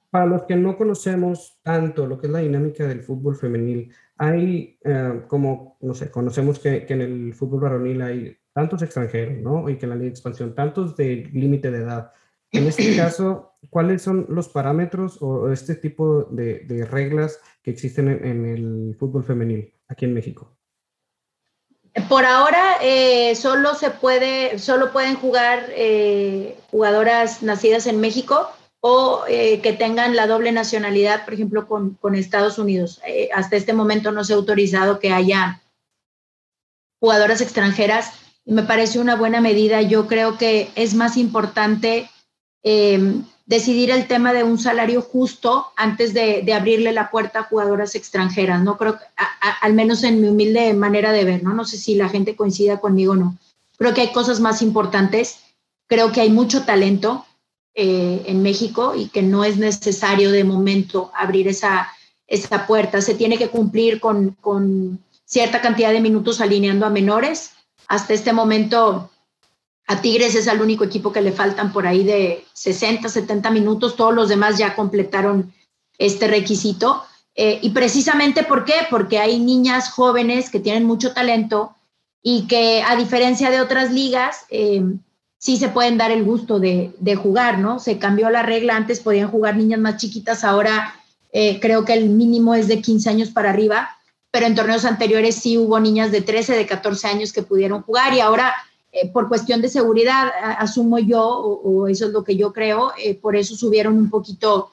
para los que no conocemos tanto lo que es la dinámica del fútbol femenil, hay eh, como, no sé, conocemos que, que, en el fútbol varonil hay tantos extranjeros, ¿no? Y que en la Liga de Expansión, tantos de límite de edad. En este caso, ¿cuáles son los parámetros o este tipo de, de reglas que existen en, en, el fútbol femenil aquí en México? Por ahora, eh, solo se puede, solo pueden jugar eh, jugadoras nacidas en México o eh, que tengan la doble nacionalidad, por ejemplo, con, Estados Unidos. Eh, hasta este momento no se ha autorizado que haya jugadoras extranjeras me parece una buena medida. Yo creo que es más importante eh, decidir el tema de un salario justo antes de, abrirle la puerta a jugadoras extranjeras. No creo, a, al menos en mi humilde manera de ver, ¿no? No sé si la gente coincida conmigo o no. Creo que hay cosas más importantes. Creo que hay mucho talento eh, en México y que no es necesario de momento abrir esa, esa puerta. Se tiene que cumplir con, con cierta cantidad de minutos alineando a menores. Hasta este momento a Tigres es el único equipo que le faltan por ahí de 60, 70 minutos. Todos los demás ya completaron este requisito. Eh, y precisamente ¿por qué? Porque hay niñas jóvenes que tienen mucho talento y que a diferencia de otras ligas, eh, sí se pueden dar el gusto de, de, jugar, ¿no? Se cambió la regla, antes podían jugar niñas más chiquitas, ahora eh, creo que el mínimo es de 15 años para arriba, pero en torneos anteriores sí hubo niñas de 13, de 14 años que pudieron jugar y ahora eh, por cuestión de seguridad, asumo yo, o, eso es lo que yo creo, eh, por eso subieron un poquito,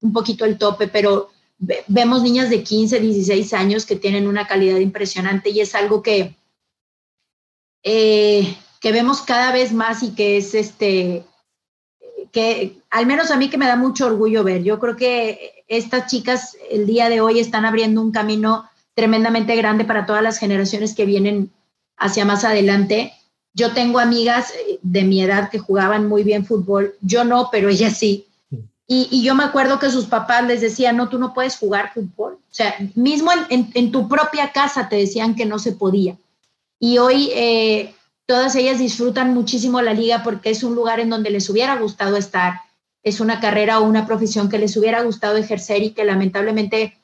un poquito el tope, pero ve, vemos niñas de 15, 16 años que tienen una calidad impresionante y es algo que... que vemos cada vez más y que es este, que al menos a mí que me da mucho orgullo ver. Yo creo que estas chicas el día de hoy están abriendo un camino tremendamente grande para todas las generaciones que vienen hacia más adelante. Yo tengo amigas de mi edad que jugaban muy bien fútbol, yo no, pero ellas sí. Y, y yo me acuerdo que sus papás les decían, no, tú no puedes jugar fútbol. O sea, mismo en, en, en tu propia casa te decían que no se podía. Y hoy eh, todas ellas disfrutan muchísimo la liga porque es un lugar en donde les hubiera gustado estar, es una carrera o una profesión que les hubiera gustado ejercer y que lamentablemente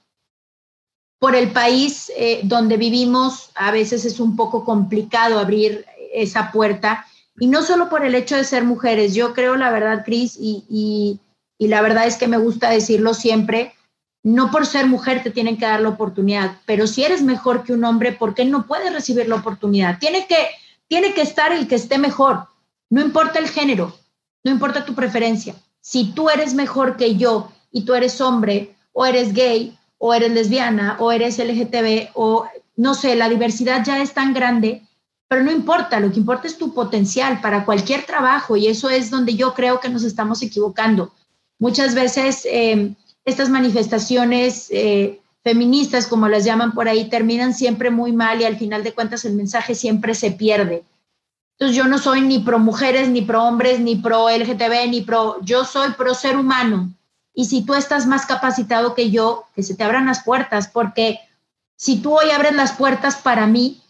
por el país eh, donde vivimos a veces es un poco complicado abrir esa puerta. Y no solo por el hecho de ser mujeres, yo creo la verdad, Cris, y, y, y la verdad es que me gusta decirlo siempre, no por ser mujer te tienen que dar la oportunidad, pero si eres mejor que un hombre, ¿por qué no puedes recibir la oportunidad? Tiene que, tiene que estar el que esté mejor, no importa el género, no importa tu preferencia. Si tú eres mejor que yo y tú eres hombre o eres gay o eres lesbiana o eres LGTB o no sé, la diversidad ya es tan grande, pero no importa, lo que importa es tu potencial para cualquier trabajo y eso es donde yo creo que nos estamos equivocando. Muchas veces eh, estas manifestaciones eh, feministas, como las llaman por ahí, terminan siempre muy mal y al final de cuentas el mensaje siempre se pierde. Entonces yo no soy ni pro mujeres, ni pro hombres, ni pro LGTB, ni pro, yo soy pro ser humano. Y si tú estás más capacitado que yo, que se te abran las puertas, porque si tú hoy abres las puertas para mí,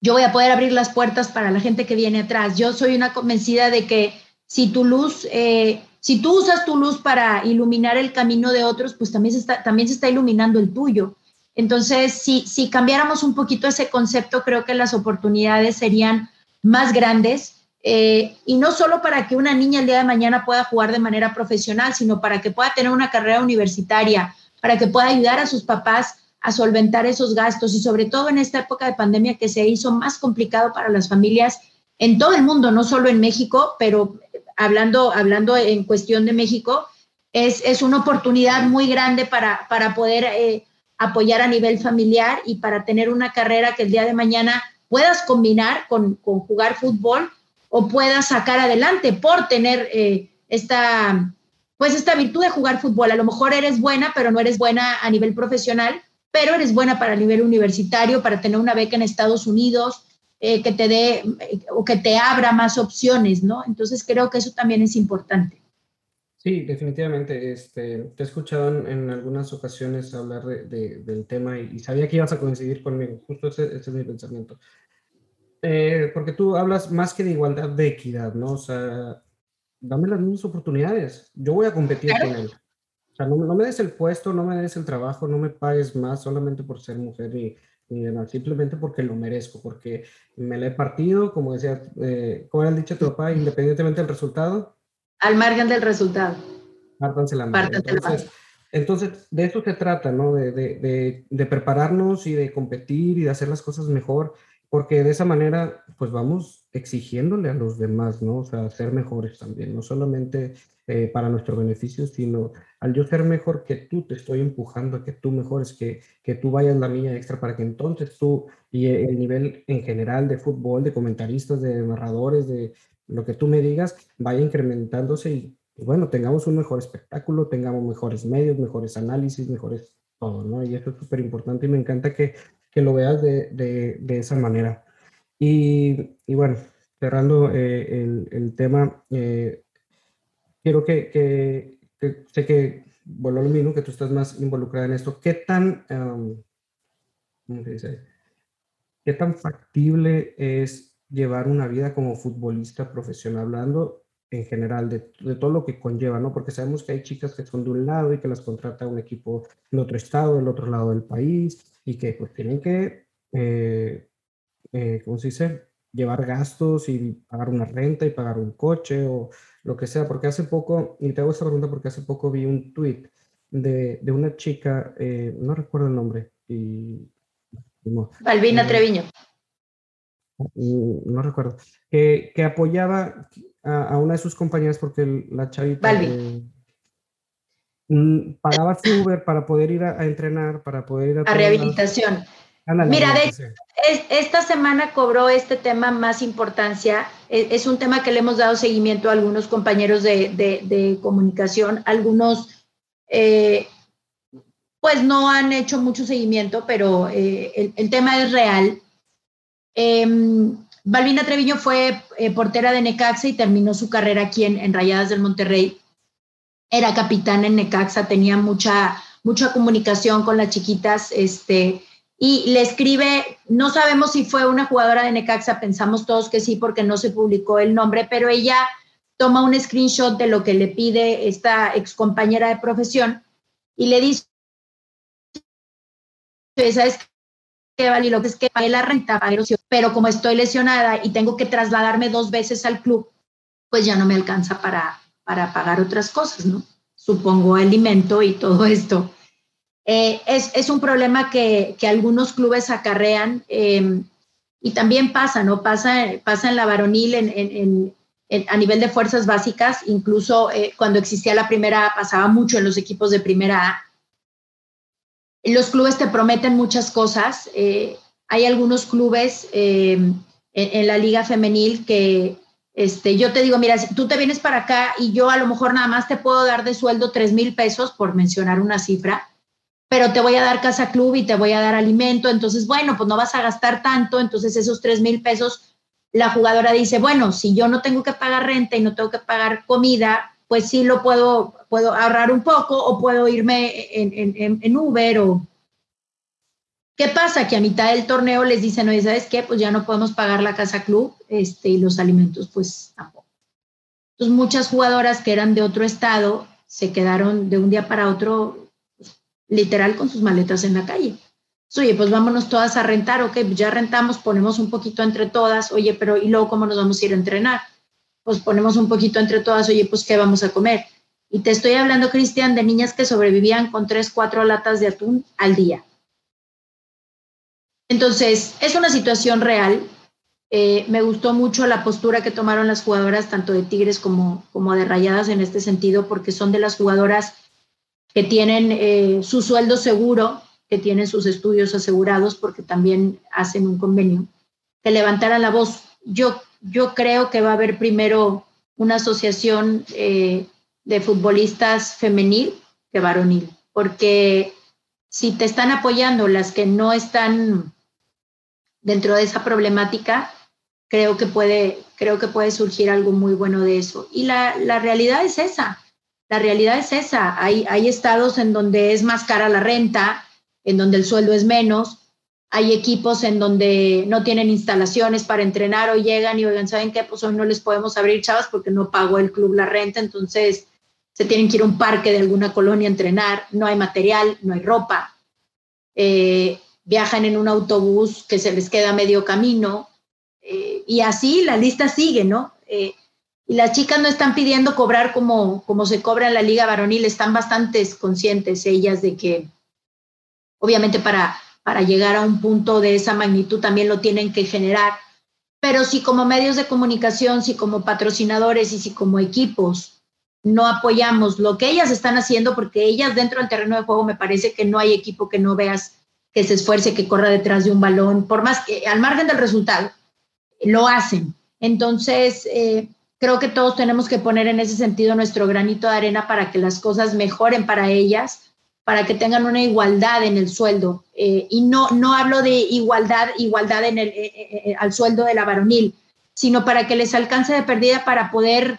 yo voy a poder abrir las puertas para la gente que viene atrás. Yo soy una convencida de que si tu luz eh, si tú usas tu luz para iluminar el camino de otros, pues también se está, iluminando el tuyo. Entonces, si, si cambiáramos un poquito ese concepto, creo que las oportunidades serían más grandes. Eh, y no solo para que una niña el día de mañana pueda jugar de manera profesional, sino para que pueda tener una carrera universitaria, para que pueda ayudar a sus papás a solventar esos gastos y sobre todo en esta época de pandemia que se hizo más complicado para las familias en todo el mundo, no solo en México, pero hablando, hablando en cuestión de México, es, es una oportunidad muy grande para, para poder eh, apoyar a nivel familiar y para tener una carrera que el día de mañana puedas combinar con, con jugar fútbol o puedas sacar adelante por tener eh, esta, pues esta virtud de jugar fútbol. A lo mejor eres buena, pero no eres buena a nivel profesional, pero eres buena para el nivel universitario, para tener una beca en Estados Unidos, eh, que te dé o que te abra más opciones, ¿no? Entonces creo que eso también es importante. Sí, definitivamente. Este, te he escuchado en, algunas ocasiones hablar de, del tema y, sabía que ibas a coincidir conmigo. Justo ese, es mi pensamiento. Eh, porque tú hablas más que de igualdad, de equidad, ¿no? O sea, dame las mismas oportunidades. Yo voy a competir con él. O sea, no, no, me des el puesto, no me des el trabajo, no me pagues más solamente por ser mujer y, simplemente porque lo merezco, porque me la he partido, como decía, eh, ¿cómo era el dicho tu papá? Independientemente del resultado. Al margen del resultado. Pártanse la mano. Entonces, entonces, de eso se trata, ¿no? De, de, de, prepararnos y de competir y de hacer las cosas mejor, porque de esa manera, pues vamos exigiéndole a los demás, ¿no? O sea, ser mejores también, no solamente eh, para nuestro beneficio, sino al yo ser mejor que tú, te estoy empujando a que tú mejores, que, que tú vayas la milla extra para que entonces tú y el nivel en general de fútbol, de comentaristas, de narradores, de lo que tú me digas, vaya incrementándose y, bueno, tengamos un mejor espectáculo, tengamos mejores medios, mejores análisis, mejores todo, ¿no? Y eso es súper importante y me encanta que, que lo veas de, de, de esa manera. Y, y, bueno, cerrando eh, el, el, tema, eh, quiero que, que, sé que, a lo mismo, que tú estás más involucrada en esto. ¿Qué tan, ¿cómo se dice? ¿Qué tan factible es llevar una vida como futbolista profesional, hablando en general de, de, todo lo que conlleva, ¿no? Porque sabemos que hay chicas que son de un lado y que las contrata un equipo de otro estado, del otro lado del país, y que pues tienen que, eh, eh, ¿cómo se dice? Llevar gastos y pagar una renta y pagar un coche o lo que sea, porque hace poco, y te hago esta pregunta porque hace poco vi un tweet de, de una chica, eh, no recuerdo el nombre, y... Balbina eh, Treviño. No, recuerdo, que, que apoyaba a, a, una de sus compañeras porque la chavita mm, pagaba su Uber para poder ir a, a entrenar, para poder ir a... A rehabilitación. Mira, de, esta semana cobró este tema más importancia. E, es, un tema que le hemos dado seguimiento a algunos compañeros de, comunicación. Algunos, eh, pues no han hecho mucho seguimiento, pero eh, el, tema es real. Eh, Balbina Treviño fue eh, portera de Necaxa y terminó su carrera aquí en, en, Rayadas del Monterrey. Era capitán en Necaxa, tenía mucha, mucha comunicación con las chiquitas. Este, y le escribe, no sabemos si fue una jugadora de Necaxa, pensamos todos que sí porque no se publicó el nombre, pero ella toma un screenshot de lo que le pide esta ex compañera de profesión y le dice, ¿sabes qué, Vali? Lo que es que pagué la renta, pero como estoy lesionada y tengo que trasladarme dos veces al club, pues ya no me alcanza para, para pagar otras cosas, ¿no? Supongo alimento y todo esto. Eh, es, es, un problema que, que algunos clubes acarrean eh, y también pasa, ¿no? Pasa, pasa en la varonil, en, en, en, a nivel de fuerzas básicas, incluso eh, cuando existía la primera A, pasaba mucho en los equipos de primera A. Los clubes te prometen muchas cosas. hay algunos clubes en, la liga femenil que este, yo te digo, mira, si tú te vienes para acá y yo a lo mejor nada más te puedo dar de sueldo tres mil pesos, por mencionar una cifra, pero te voy a dar casa club y te voy a dar alimento, entonces, bueno, pues no vas a gastar tanto, entonces esos tres mil pesos, la jugadora dice, bueno, si yo no tengo que pagar renta y no tengo que pagar comida, pues sí lo puedo, puedo ahorrar un poco o puedo irme en, en, en Uber o, ¿Qué pasa? Que a mitad del torneo les dicen, oye, ¿sabes qué? Pues ya no podemos pagar la casa club este, y los alimentos, pues tampoco. Entonces, muchas jugadoras que eran de otro estado se quedaron de un día para otro, literal, con sus maletas en la calle. Oye, pues vámonos todas a rentar, ok, pues ya rentamos, ponemos un poquito entre todas, oye, pero ¿y luego cómo nos vamos a ir a entrenar? Pues ponemos un poquito entre todas, oye, pues ¿qué vamos a comer? Y te estoy hablando, Cristian, de niñas que sobrevivían con tres, cuatro latas de atún al día. Entonces, es una situación real. Eh, me gustó mucho la postura que tomaron las jugadoras, tanto de Tigres como, como de Rayadas en este sentido, porque son de las jugadoras que tienen eh, su sueldo seguro, que tienen sus estudios asegurados, porque también hacen un convenio, que levantaran la voz. Yo, yo creo que va a haber primero una asociación eh, de futbolistas femenil que varonil, porque si te están apoyando las que no están dentro de esa problemática, creo que puede, creo que puede surgir algo muy bueno de eso. Y la, la realidad es esa, la realidad es esa. Hay, hay estados en donde es más cara la renta, en donde el sueldo es menos, hay equipos en donde no tienen instalaciones para entrenar o llegan y oigan, ¿saben qué? Pues hoy no les podemos abrir chavas porque no pagó el club la renta, entonces se tienen que ir a un parque de alguna colonia a entrenar, no hay material, no hay ropa. Eh, viajan en un autobús que se les queda medio camino, eh, y así la lista sigue, ¿no? Eh, y las chicas no están pidiendo cobrar como, como se cobra en la liga varonil, están bastante conscientes ellas de que obviamente para, para llegar a un punto de esa magnitud también lo tienen que generar, pero si como medios de comunicación, si como patrocinadores y si como equipos no apoyamos lo que ellas están haciendo, porque ellas dentro del terreno de juego me parece que no hay equipo que no veas que se esfuerce, que corra detrás de un balón, por más que al margen del resultado, lo hacen. Entonces, eh, creo que todos tenemos que poner en ese sentido nuestro granito de arena para que las cosas mejoren para ellas, para que tengan una igualdad en el sueldo. Eh, y no, no hablo de igualdad, igualdad en el, eh, al sueldo de la varonil, sino para que les alcance de pérdida para poder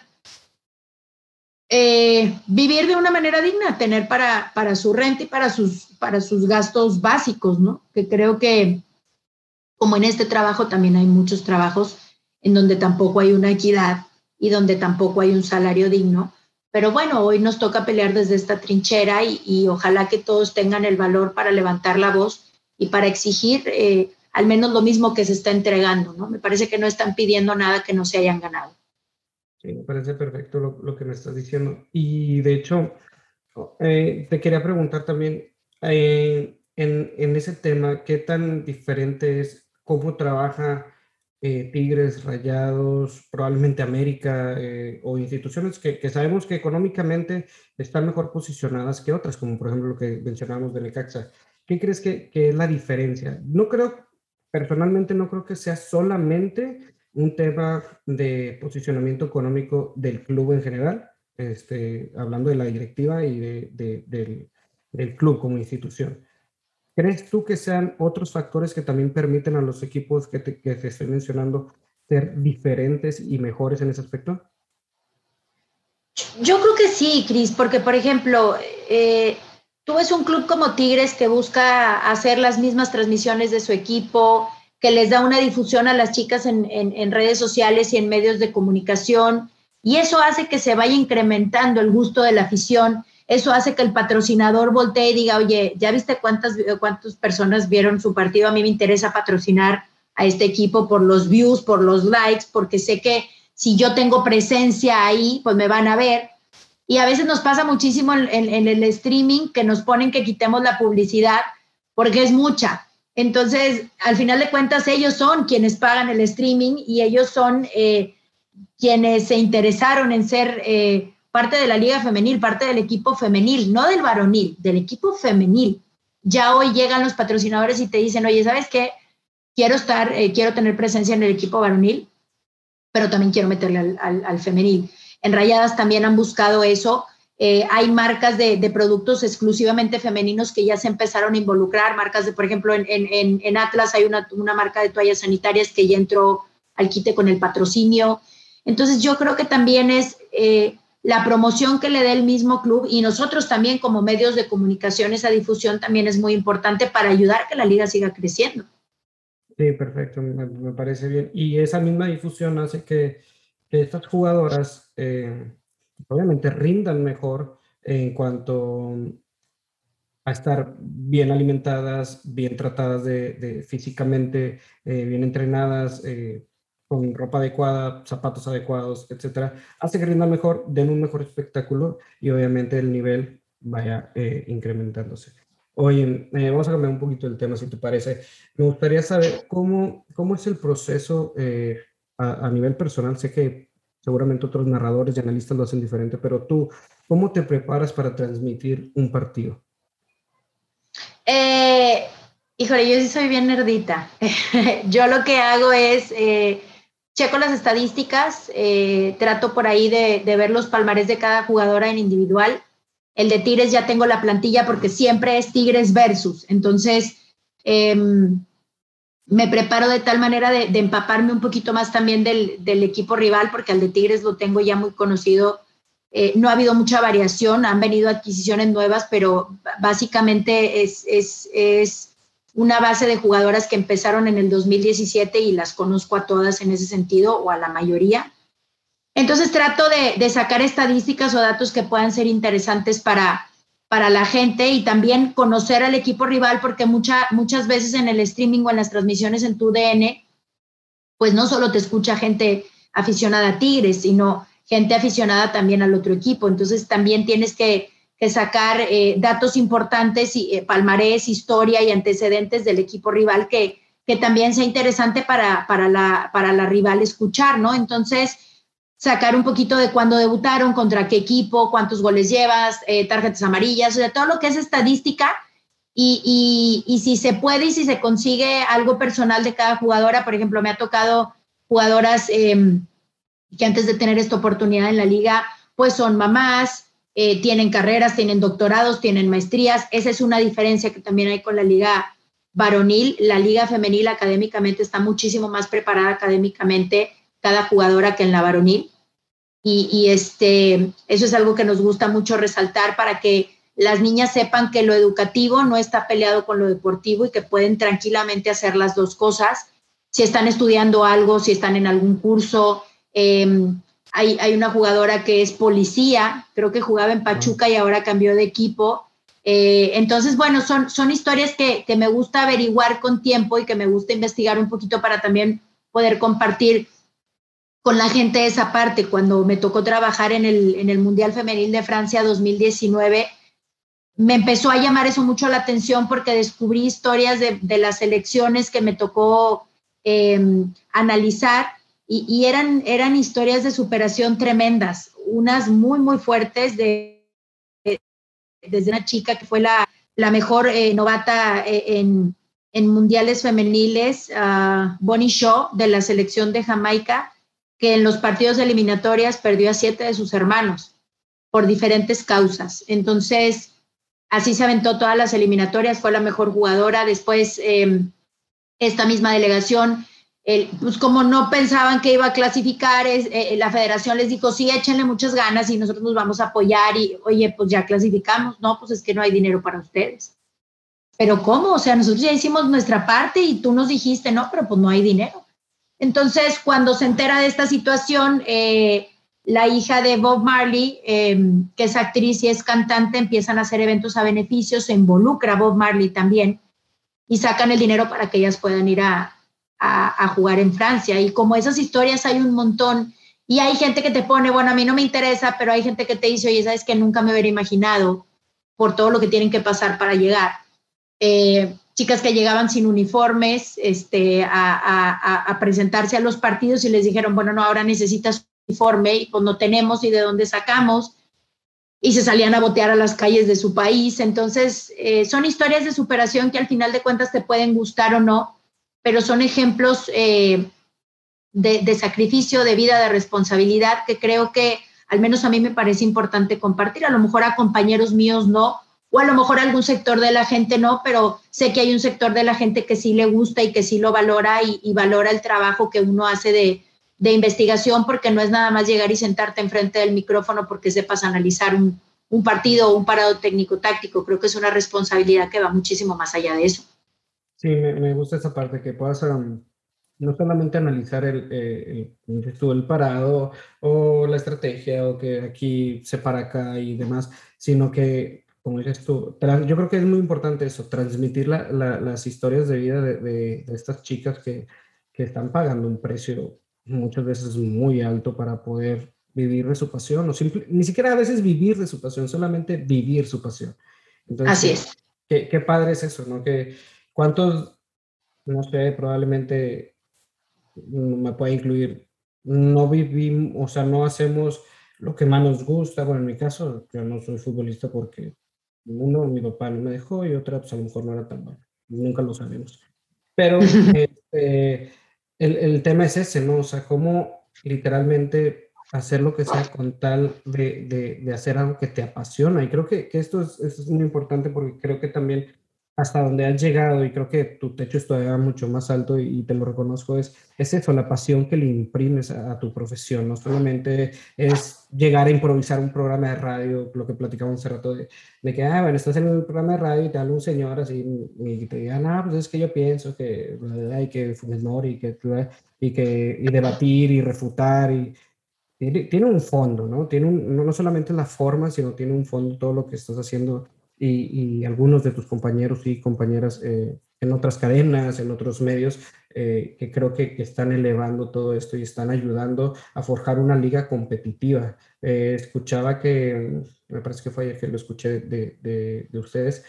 eh, vivir de una manera digna, tener para, para su renta y para sus, para sus gastos básicos, ¿no? Que creo que, como en este trabajo, también hay muchos trabajos en donde tampoco hay una equidad y donde tampoco hay un salario digno. Pero bueno, hoy nos toca pelear desde esta trinchera y, ojalá que todos tengan el valor para levantar la voz y para exigir eh, al menos lo mismo que se está entregando, ¿no? Me parece que no están pidiendo nada que no se hayan ganado. Sí, me parece perfecto lo, lo que me estás diciendo. Y de hecho, eh, te quería preguntar también, eh, en, en, ese tema, ¿qué tan diferente es cómo trabaja eh, Tigres, Rayados, probablemente América o instituciones que, sabemos que económicamente están mejor posicionadas que otras, como por ejemplo lo que mencionábamos de Necaxa? ¿Qué crees que, es la diferencia? No creo, personalmente no creo que sea solamente un tema de posicionamiento económico del club en general, este, hablando de la directiva y de, del, club como institución. ¿Crees tú que sean otros factores que también permiten a los equipos que te, que te estoy mencionando ser diferentes y mejores en ese aspecto? Yo creo que sí, Cris, porque por ejemplo, eh, tú ves un club como Tigres que busca hacer las mismas transmisiones de su equipo, que les da una difusión a las chicas en, redes sociales y en medios de comunicación, y eso hace que se vaya incrementando el gusto de la afición, eso hace que el patrocinador voltee y diga, oye, ¿ya viste cuántas, cuántas personas vieron su partido? A mí me interesa patrocinar a este equipo por los views, por los likes, porque sé que si yo tengo presencia ahí, pues me van a ver. Y a veces nos pasa muchísimo en, el streaming que nos ponen que quitemos la publicidad porque es mucha. Entonces, al final de cuentas, ellos son quienes pagan el streaming y ellos son eh, quienes se interesaron en ser eh, parte de la liga femenil, parte del equipo femenil, no del varonil, del equipo femenil. Ya hoy llegan los patrocinadores y te dicen, oye, ¿sabes qué? Quiero estar, eh, quiero tener presencia en el equipo varonil, pero también quiero meterle al, femenil. En Rayadas también han buscado eso. Eh, hay marcas de, productos exclusivamente femeninos que ya se empezaron a involucrar, marcas de, por ejemplo, en, Atlas hay una, una, marca de toallas sanitarias que ya entró al quite con el patrocinio. Entonces yo creo que también es eh, la promoción que le dé el mismo club y nosotros también como medios de comunicación, esa difusión también es muy importante para ayudar a que la liga siga creciendo. Sí, perfecto, me, parece bien. Y esa misma difusión hace que, estas jugadoras eh, obviamente rindan mejor en cuanto a estar bien alimentadas, bien tratadas de, físicamente, eh, bien entrenadas, eh, con ropa adecuada, zapatos adecuados, etcétera, hace que rindan mejor, den un mejor espectáculo y obviamente el nivel vaya incrementándose. Oye, eh, vamos a cambiar un poquito el tema, si te parece. Me gustaría saber cómo, cómo es el proceso eh, a, nivel personal. Sé que seguramente otros narradores y analistas lo hacen diferente, pero tú, ¿cómo te preparas para transmitir un partido? Eh, híjole, yo sí soy bien nerdita. yo lo que hago es, eh, checo las estadísticas, trato por ahí de, ver los palmares de cada jugadora en individual el de Tigres ya tengo la plantilla porque siempre es Tigres versus. Entonces, em, me preparo de tal manera de, empaparme un poquito más también del, equipo rival, porque al de Tigres lo tengo ya muy conocido. Eh, no ha habido mucha variación, han venido adquisiciones nuevas, pero básicamente es, es una base de jugadoras que empezaron en el 2017 y las conozco a todas en ese sentido, o a la mayoría. Entonces trato de, sacar estadísticas o datos que puedan ser interesantes para, para la gente y también conocer al equipo rival, porque muchas veces en el streaming o en las transmisiones en tu DN, pues no solo te escucha gente aficionada a Tigres, sino gente aficionada también al otro equipo. Entonces también tienes que, sacar eh, datos importantes, y, eh, palmarés, historia y antecedentes del equipo rival que, que también sea interesante para, para, la, para la rival escuchar, ¿no? Entonces, sacar un poquito de cuándo debutaron, contra qué equipo, cuántos goles llevas, eh, tarjetas amarillas, o todo lo que es estadística y, y, si se puede y si se consigue algo personal de cada jugadora. Por ejemplo, me ha tocado jugadoras em, que antes de tener esta oportunidad en la liga, pues son mamás, eh, tienen carreras, tienen doctorados, tienen maestrías. Esa es una diferencia que también hay con la liga varonil. La liga femenil académicamente está muchísimo más preparada académicamente cada jugadora que en la varonil. Y, este, eso es algo que nos gusta mucho resaltar para que las niñas sepan que lo educativo no está peleado con lo deportivo y que pueden tranquilamente hacer las dos cosas. Si están estudiando algo, si están en algún curso. Em, hay, hay, una jugadora que es policía, creo que jugaba en Pachuca y ahora cambió de equipo. Eh, entonces, bueno, son, son historias que, que me gusta averiguar con tiempo y que me gusta investigar un poquito para también poder compartir con la gente esa parte. Cuando me tocó trabajar en el, en el Mundial Femenil de Francia 2019, me empezó a llamar eso mucho la atención porque descubrí historias de, de las elecciones que me tocó em, analizar y, eran, eran historias de superación tremendas, unas muy, muy fuertes de, desde una chica que fue la, la mejor eh, novata eh, en, en, mundiales femeniles, uh, Bonnie Shaw, de la selección de Jamaica, que en los partidos eliminatorias perdió a siete de sus hermanos por diferentes causas. Entonces, así se aventó todas las eliminatorias, fue la mejor jugadora. Después, em, esta misma delegación, pues como no pensaban que iba a clasificar, eh, la federación les dijo, sí, échenle muchas ganas y nosotros nos vamos a apoyar y, oye, pues ya clasificamos. No, pues es que no hay dinero para ustedes. Pero ¿cómo? O sea, nosotros ya hicimos nuestra parte y tú nos dijiste, no, pero pues no hay dinero. Entonces, cuando se entera de esta situación, eh, la hija de Bob Marley, em, que es actriz y es cantante, empiezan a hacer eventos a beneficio, se involucra Bob Marley también y sacan el dinero para que ellas puedan ir a, jugar en Francia. Y como esas historias hay un montón Y hay gente que te pone, bueno, a mí no me interesa, pero hay gente que te dice, oye, sabes que nunca me hubiera imaginado por todo lo que tienen que pasar para llegar. Eh, chicas que llegaban sin uniformes este, a, presentarse a los partidos y les dijeron, bueno, no, ahora necesitas uniforme y pues no tenemos y de dónde sacamos. Y se salían a botear a las calles de su país. Entonces, eh, son historias de superación que al final de cuentas te pueden gustar o no, pero son ejemplos eh, de, sacrificio, de vida, de responsabilidad, que creo que al menos a mí me parece importante compartir. A lo mejor a compañeros míos no, o a lo mejor a algún sector de la gente no, pero sé que hay un sector de la gente que sí le gusta y que sí lo valora y, valora el trabajo que uno hace de, investigación, porque no es nada más llegar y sentarte enfrente del micrófono porque sepas analizar un, un partido o un parado técnico-táctico. Creo que es una responsabilidad que va muchísimo más allá de eso. Sí, me, me gusta esa parte, que puedas um, no solamente analizar el, eh, el, parado o la estrategia o que aquí se para acá y demás, sino que, como dices tú, yo creo que es muy importante eso, transmitir la, las historias de vida de, de, estas chicas que, que, están pagando un precio muchas veces muy alto para poder vivir de su pasión, o simple, ni siquiera a veces vivir de su pasión, solamente vivir su pasión. Entonces, Así es. Qué, qué padre es eso, ¿no? Que cuántos, no sé, probablemente me puede incluir, no vivimos, o sea, no hacemos lo que más nos gusta. Bueno, en mi caso, yo no soy futbolista porque uno, mi papá no me dejó y otra, pues a lo mejor no era tan bueno. Nunca lo sabemos. Pero este, el, el, tema es ese, ¿no? O sea, cómo literalmente hacer lo que sea con tal de, de, de hacer algo que te apasiona. Y creo que, que esto, es, esto es muy importante porque creo que también hasta donde has llegado, y creo que tu techo es todavía mucho más alto y, te lo reconozco, es, es eso, la pasión que le imprimes a, tu profesión. No solamente es llegar a improvisar un programa de radio, lo que platicamos hace rato, de, de que, ah, bueno, estás en un programa de radio y te habla un señor así y te digan, ah, pues es que yo pienso que hay que fumar y que, y que y debatir y refutar y tiene, un fondo, ¿no? Tiene un, no, no solamente la forma, sino tiene un fondo todo lo que estás haciendo y, algunos de tus compañeros y compañeras eh, en otras cadenas, en otros medios, eh, que creo que, están elevando todo esto y están ayudando a forjar una liga competitiva. Eh, escuchaba que, me parece que fue ayer que lo escuché de, de, ustedes,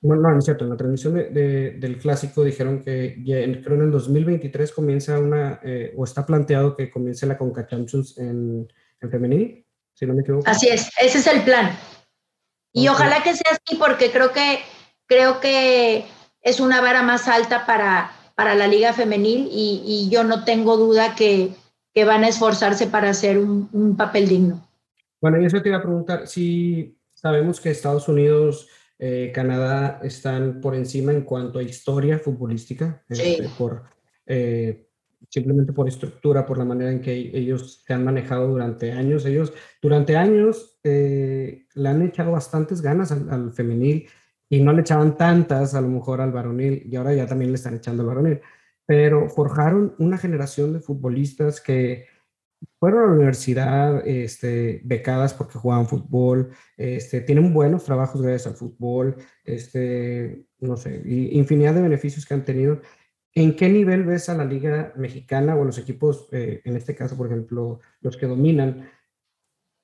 bueno, no, no es cierto, en la transmisión de, del clásico dijeron que ya en, creo en el 2023 comienza una, o está planteado que comience la Conca Champions en, en femenil, si no me equivoco. Así es, ese es el plan. Y ojalá que sea así porque creo que, creo que es una vara más alta para, para la liga femenil y, yo no tengo duda que, que, van a esforzarse para hacer un, papel digno. Bueno, y eso te iba a preguntar, si sabemos que Estados Unidos, eh, Canadá están por encima en cuanto a historia futbolística, este, por, eh, simplemente por estructura, por la manera en que ellos se han manejado durante años. Ellos durante años eh, le han echado bastantes ganas al, femenil y no le echaban tantas a lo mejor al varonil y ahora ya también le están echando al varonil. Pero forjaron una generación de futbolistas que fueron a la universidad este, becadas porque jugaban fútbol, este, tienen buenos trabajos gracias al fútbol, este, no sé, infinidad de beneficios que han tenido ¿En qué nivel ves a la liga mexicana o los equipos, eh, en este caso, por ejemplo, los que dominan,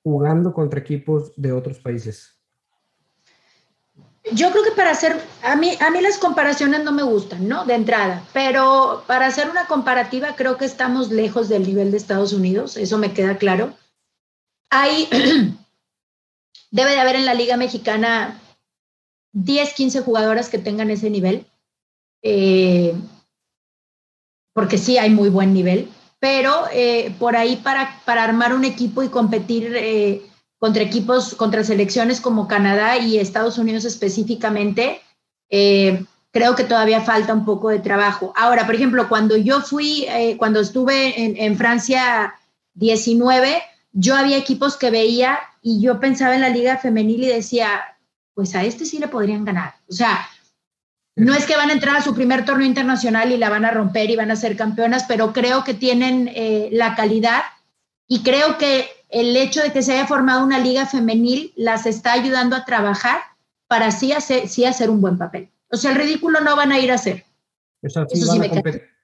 jugando contra equipos de otros países? Yo creo que para hacer, a mí, a mí las comparaciones no me gustan, ¿no? De entrada, pero para hacer una comparativa creo que estamos lejos del nivel de Estados Unidos, eso me queda claro. Hay, debe de haber en la liga mexicana 10, 15 jugadoras que tengan ese nivel. Eh, porque sí hay muy buen nivel, pero eh, por ahí para, para armar un equipo y competir eh, contra equipos, contra selecciones como Canadá y Estados Unidos específicamente, eh, creo que todavía falta un poco de trabajo. Ahora, por ejemplo, cuando yo fui, cuando estuve en, en Francia 19, yo había equipos que veía y yo pensaba en la liga femenil y decía, pues a este sí le podrían ganar. O sea, no es que van a entrar a su primer torneo internacional y la van a romper y van a ser campeonas, pero creo que tienen eh, la calidad y creo que el hecho de que se haya formado una liga femenil las está ayudando a trabajar para así hacer, sí hacer un buen papel. O sea, el ridículo no van a ir a hacer.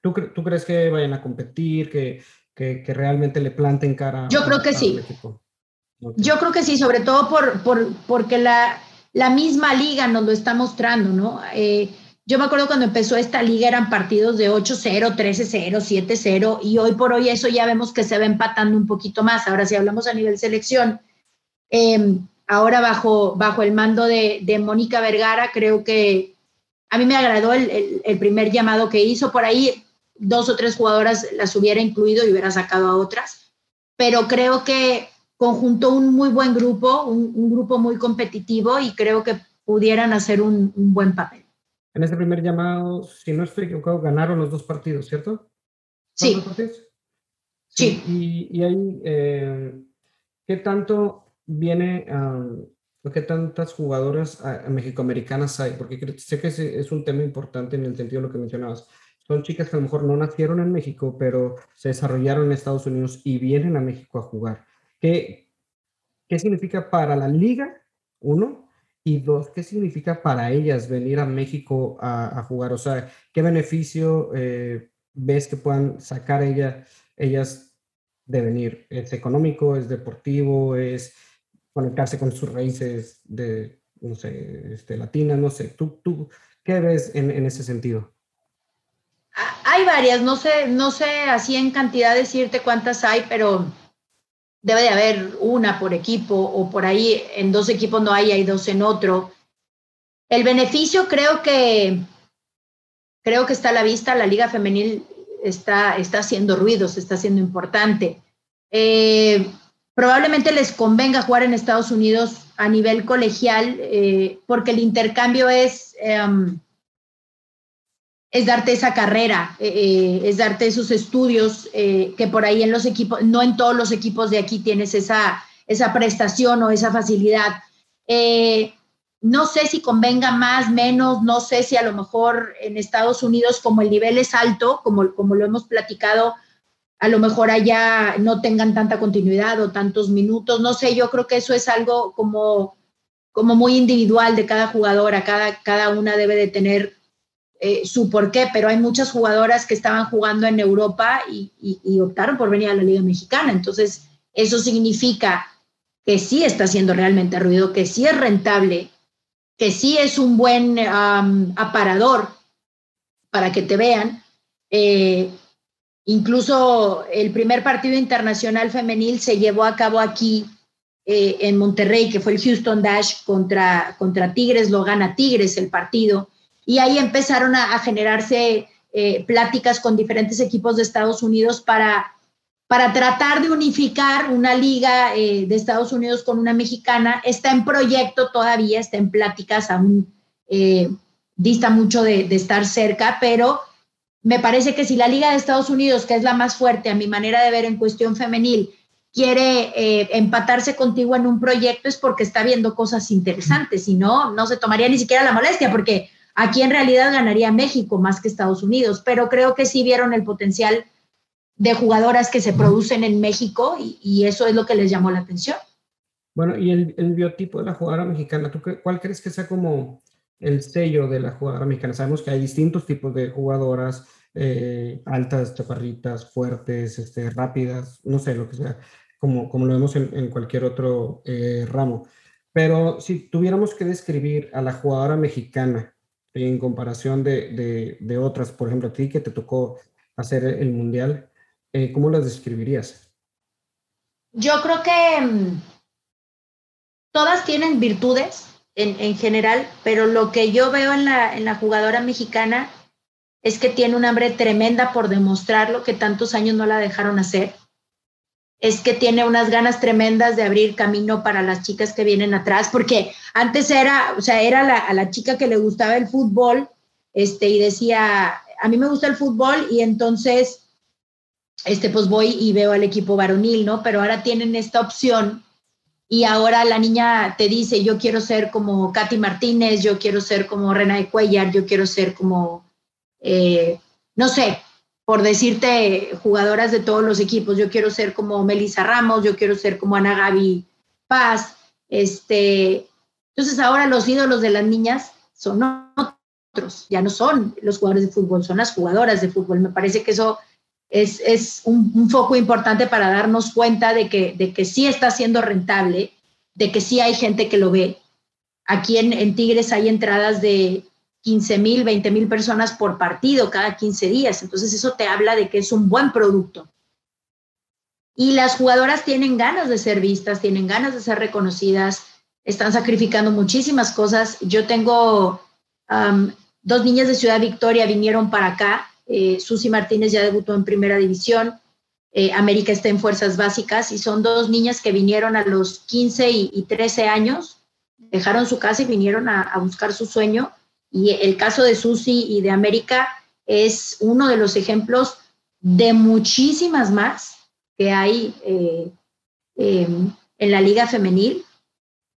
¿tú, crees que vayan a competir, que, que, que realmente le planten cara. Yo creo que sí. Yo creo que sí, sobre todo por, por, porque la, la misma liga nos lo está mostrando, ¿no? Eh, yo me acuerdo cuando empezó esta liga eran partidos de 8-0, 13-0, 7-0 y hoy por hoy eso ya vemos que se va empatando un poquito más. Ahora si hablamos a nivel selección, em, ahora bajo, bajo el mando de, de Mónica Vergara, creo que a mí me agradó el, el, primer llamado que hizo. Por ahí dos o tres jugadoras las hubiera incluido y hubiera sacado a otras, pero creo que conjuntó un muy buen grupo, un, un grupo muy competitivo y creo que pudieran hacer un, un buen papel. En ese primer llamado, si no estoy equivocado, ganaron los dos partidos, ¿cierto? Sí. Sí. Y, y ahí, eh, ¿qué tanto viene, uh, qué tantas jugadoras uh, mexicoamericanas hay? Porque sé que es un tema importante en el sentido de lo que mencionabas. Son chicas que a lo mejor no nacieron en México, pero se desarrollaron en Estados Unidos y vienen a México a jugar. ¿Qué, qué significa para la liga? Uno, y dos, ¿qué significa para ellas venir a México a, jugar? O sea, ¿qué beneficio eh, ves que puedan sacar ella, ellas de venir? ¿Es económico, es deportivo, es conectarse con sus raíces de, no sé, este, latinas? No sé, ¿tú, tú qué ves en, en ese sentido? Hay varias, no sé, no sé así en cantidad decirte cuántas hay, pero debe de haber una por equipo o por ahí en dos equipos no hay, hay dos en otro. El beneficio creo que creo que está a la vista, la liga femenil está, está haciendo ruidos, está siendo importante. Eh, probablemente les convenga jugar en Estados Unidos a nivel colegial eh, porque el intercambio es, em, es darte esa carrera, eh, eh, es darte esos estudios eh, que por ahí en los equipos, no en todos los equipos de aquí tienes esa, esa prestación o esa facilidad. no sé si convenga más, menos, no sé si a lo mejor en Estados Unidos como el nivel es alto, como, como lo hemos platicado, a lo mejor allá no tengan tanta continuidad o tantos minutos, no sé, yo creo que eso es algo como, como muy individual de cada jugadora, cada, cada una debe de tener eh, su por qué, pero hay muchas jugadoras que estaban jugando en Europa y, optaron por venir a la Liga Mexicana. Entonces, eso significa que sí está haciendo realmente ruido, que sí es rentable, que sí es un buen aparador para que te vean. Eh, incluso el primer partido internacional femenil se llevó a cabo aquí eh, en Monterrey, que fue el Houston Dash contra, contra Tigres, lo gana Tigres el partido y ahí empezaron a, generarse eh, pláticas con diferentes equipos de Estados Unidos para, para tratar de unificar una liga eh, de Estados Unidos con una mexicana. Está en proyecto todavía, está en pláticas, aún eh, dista mucho de, de estar cerca, pero me parece que si la liga de Estados Unidos, que es la más fuerte a mi manera de ver en cuestión femenil, quiere empatarse contigo en un proyecto es porque está viendo cosas interesantes, si no, no se tomaría ni siquiera la molestia, porque Aquí en realidad ganaría México más que Estados Unidos, pero creo que sí vieron el potencial de jugadoras que se producen en México y, eso es lo que les llamó la atención. Bueno, y el, biotipo de la jugadora mexicana, ¿tú cuál crees que sea como el sello de la jugadora mexicana? Sabemos que hay distintos tipos de jugadoras, eh, altas, chaparritas, fuertes, este, rápidas, no sé, lo que sea, como, como lo vemos en, cualquier otro eh, ramo. Pero si tuviéramos que describir a la jugadora mexicana, en comparación de, de, otras, por ejemplo, a ti que te tocó hacer el mundial, eh, ¿cómo las describirías? Yo creo que mm, todas tienen virtudes en, en, general, pero lo que yo veo en la, en la jugadora mexicana es que tiene un hambre tremenda por demostrar lo que tantos años no la dejaron hacer es que tiene unas ganas tremendas de abrir camino para las chicas que vienen atrás, porque antes era, o sea, era la, a la chica que le gustaba el fútbol, este, y decía, a mí me gusta el fútbol, y entonces, este, pues voy y veo al equipo varonil, ¿no? Pero ahora tienen esta opción, y ahora la niña te dice, yo quiero ser como Katy Martínez, yo quiero ser como Rena de Cuellar, yo quiero ser como, eh, no sé, por decirte jugadoras de todos los equipos. Yo quiero ser como Melissa Ramos, yo quiero ser como Ana Gaby Paz. Este, entonces ahora los ídolos de las niñas son otros, ya no son los jugadores de fútbol, son las jugadoras de fútbol. Me parece que eso es, un, foco importante para darnos cuenta de que, de que sí está siendo rentable, de que sí hay gente que lo ve. Aquí en, en Tigres hay entradas de 15 mil, 20 mil personas por partido cada 15 días. Entonces eso te habla de que es un buen producto. Y las jugadoras tienen ganas de ser vistas, tienen ganas de ser reconocidas, están sacrificando muchísimas cosas. Yo tengo dos niñas de Ciudad Victoria, vinieron para acá. Eh, Susi Martínez ya debutó en primera división. Eh, América está en fuerzas básicas y son dos niñas que vinieron a los 15 y, 13 años, dejaron su casa y vinieron a, a buscar su sueño y el caso de Susi y de América es uno de los ejemplos de muchísimas más que hay eh, em, en la liga femenil.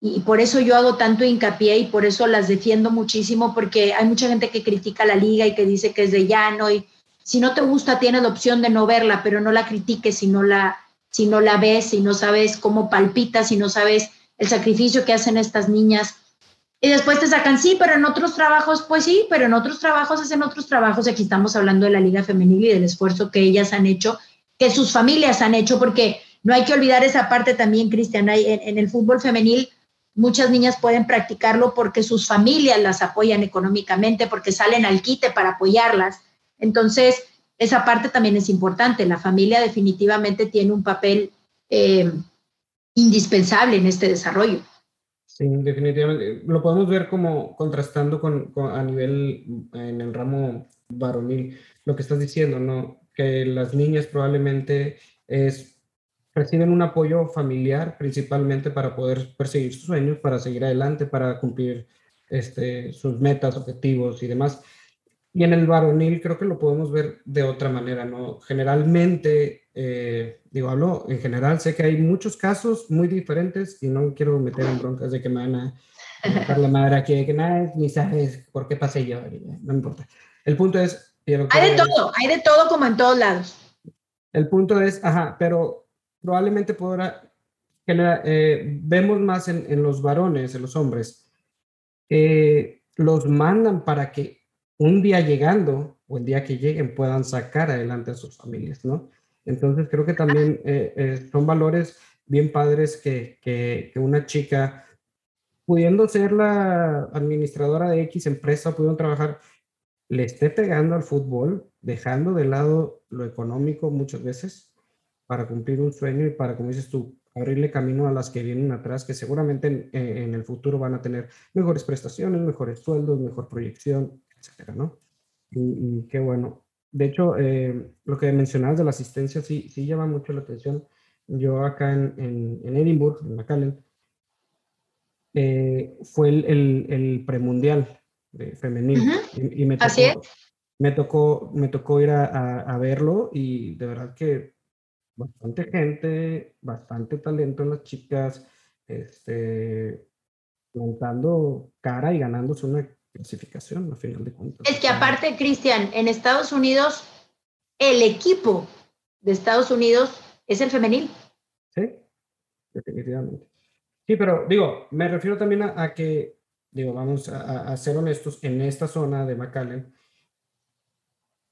Y por eso yo hago tanto hincapié y por eso las defiendo muchísimo, porque hay mucha gente que critica la liga y que dice que es de llano y si no te gusta tienes la opción de no verla, pero no la critiques si no la, si no la ves, si no sabes cómo palpita, si no sabes el sacrificio que hacen estas niñas y después te sacan, sí, pero en otros trabajos, pues sí, pero en otros trabajos hacen otros trabajos. Aquí estamos hablando de la Liga Femenil y del esfuerzo que ellas han hecho, que sus familias han hecho, porque no hay que olvidar esa parte también, Cristian. En, en el fútbol femenil, muchas niñas pueden practicarlo porque sus familias las apoyan económicamente, porque salen al quite para apoyarlas. Entonces, esa parte también es importante. La familia definitivamente tiene un papel eh, indispensable en este desarrollo. Sí, definitivamente. Lo podemos ver como contrastando con, a nivel en el ramo varonil, lo que estás diciendo, ¿no? Que las niñas probablemente es, reciben un apoyo familiar principalmente para poder perseguir sus sueños, para seguir adelante, para cumplir este, sus metas, objetivos y demás. Y en el varonil creo que lo podemos ver de otra manera, ¿no? Generalmente eh, digo, hablo en general, sé que hay muchos casos muy diferentes y no quiero meter en broncas de que me van a dejar la madre aquí, que nada, ni sabes por qué pasé yo, no importa. El punto es... hay de todo, hay de todo como en todos lados. El punto es, ajá, pero probablemente podrá, eh, vemos más en, en, los varones, en los hombres, que los mandan para que un día llegando o el día que lleguen puedan sacar adelante a sus familias, ¿no? Entonces creo que también eh, eh, son valores bien padres que, que, una chica, pudiendo ser la administradora de X empresa, pudiendo trabajar, le esté pegando al fútbol, dejando de lado lo económico muchas veces para cumplir un sueño y para, como dices tú, abrirle camino a las que vienen atrás, que seguramente en, en el futuro van a tener mejores prestaciones, mejores sueldos, mejor proyección, etcétera, ¿no? Y, y qué bueno. De hecho, eh, lo que mencionabas de la asistencia sí, sí llama mucho la atención. Yo acá en, en, en Edinburgh, en McAllen, eh, fue el, el, el, premundial de femenino. y, me, tocó, me, tocó, me tocó ir a, a, verlo y de verdad que bastante gente, bastante talento en las chicas, este, plantando cara y ganándose una clasificación, a final de cuentas. Es que aparte, Cristian, en Estados Unidos, el equipo de Estados Unidos es el femenil. Sí, definitivamente. Sí, pero digo, me refiero también a, que, digo, vamos a, ser honestos, en esta zona de McAllen,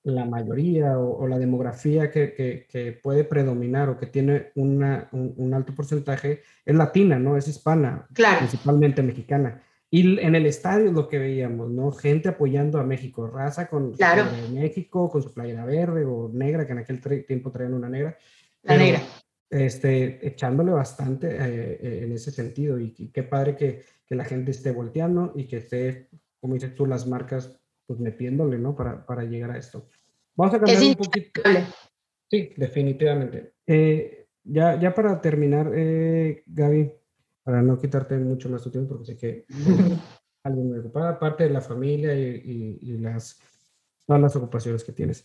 la mayoría o, la demografía que, que, puede predominar o que tiene una, un, un, alto porcentaje es latina, ¿no? Es hispana, claro. principalmente mexicana. Y en el estadio es lo que veíamos, ¿no? Gente apoyando a México, raza con claro. de México, con su playera verde o negra, que en aquel tiempo traían una negra. La negra. Este, echándole bastante eh, eh, en ese sentido. Y, qué padre que, que, la gente esté volteando y que esté, como dices tú, las marcas, pues metiéndole, ¿no? Para, para llegar a esto. Vamos a cambiar un poquito. Sí, definitivamente. Eh, ya, ya para terminar, Gaby, para no quitarte mucho más tu tiempo, porque sé que alguien me ocupa, aparte de la familia y, y, las, todas las ocupaciones que tienes.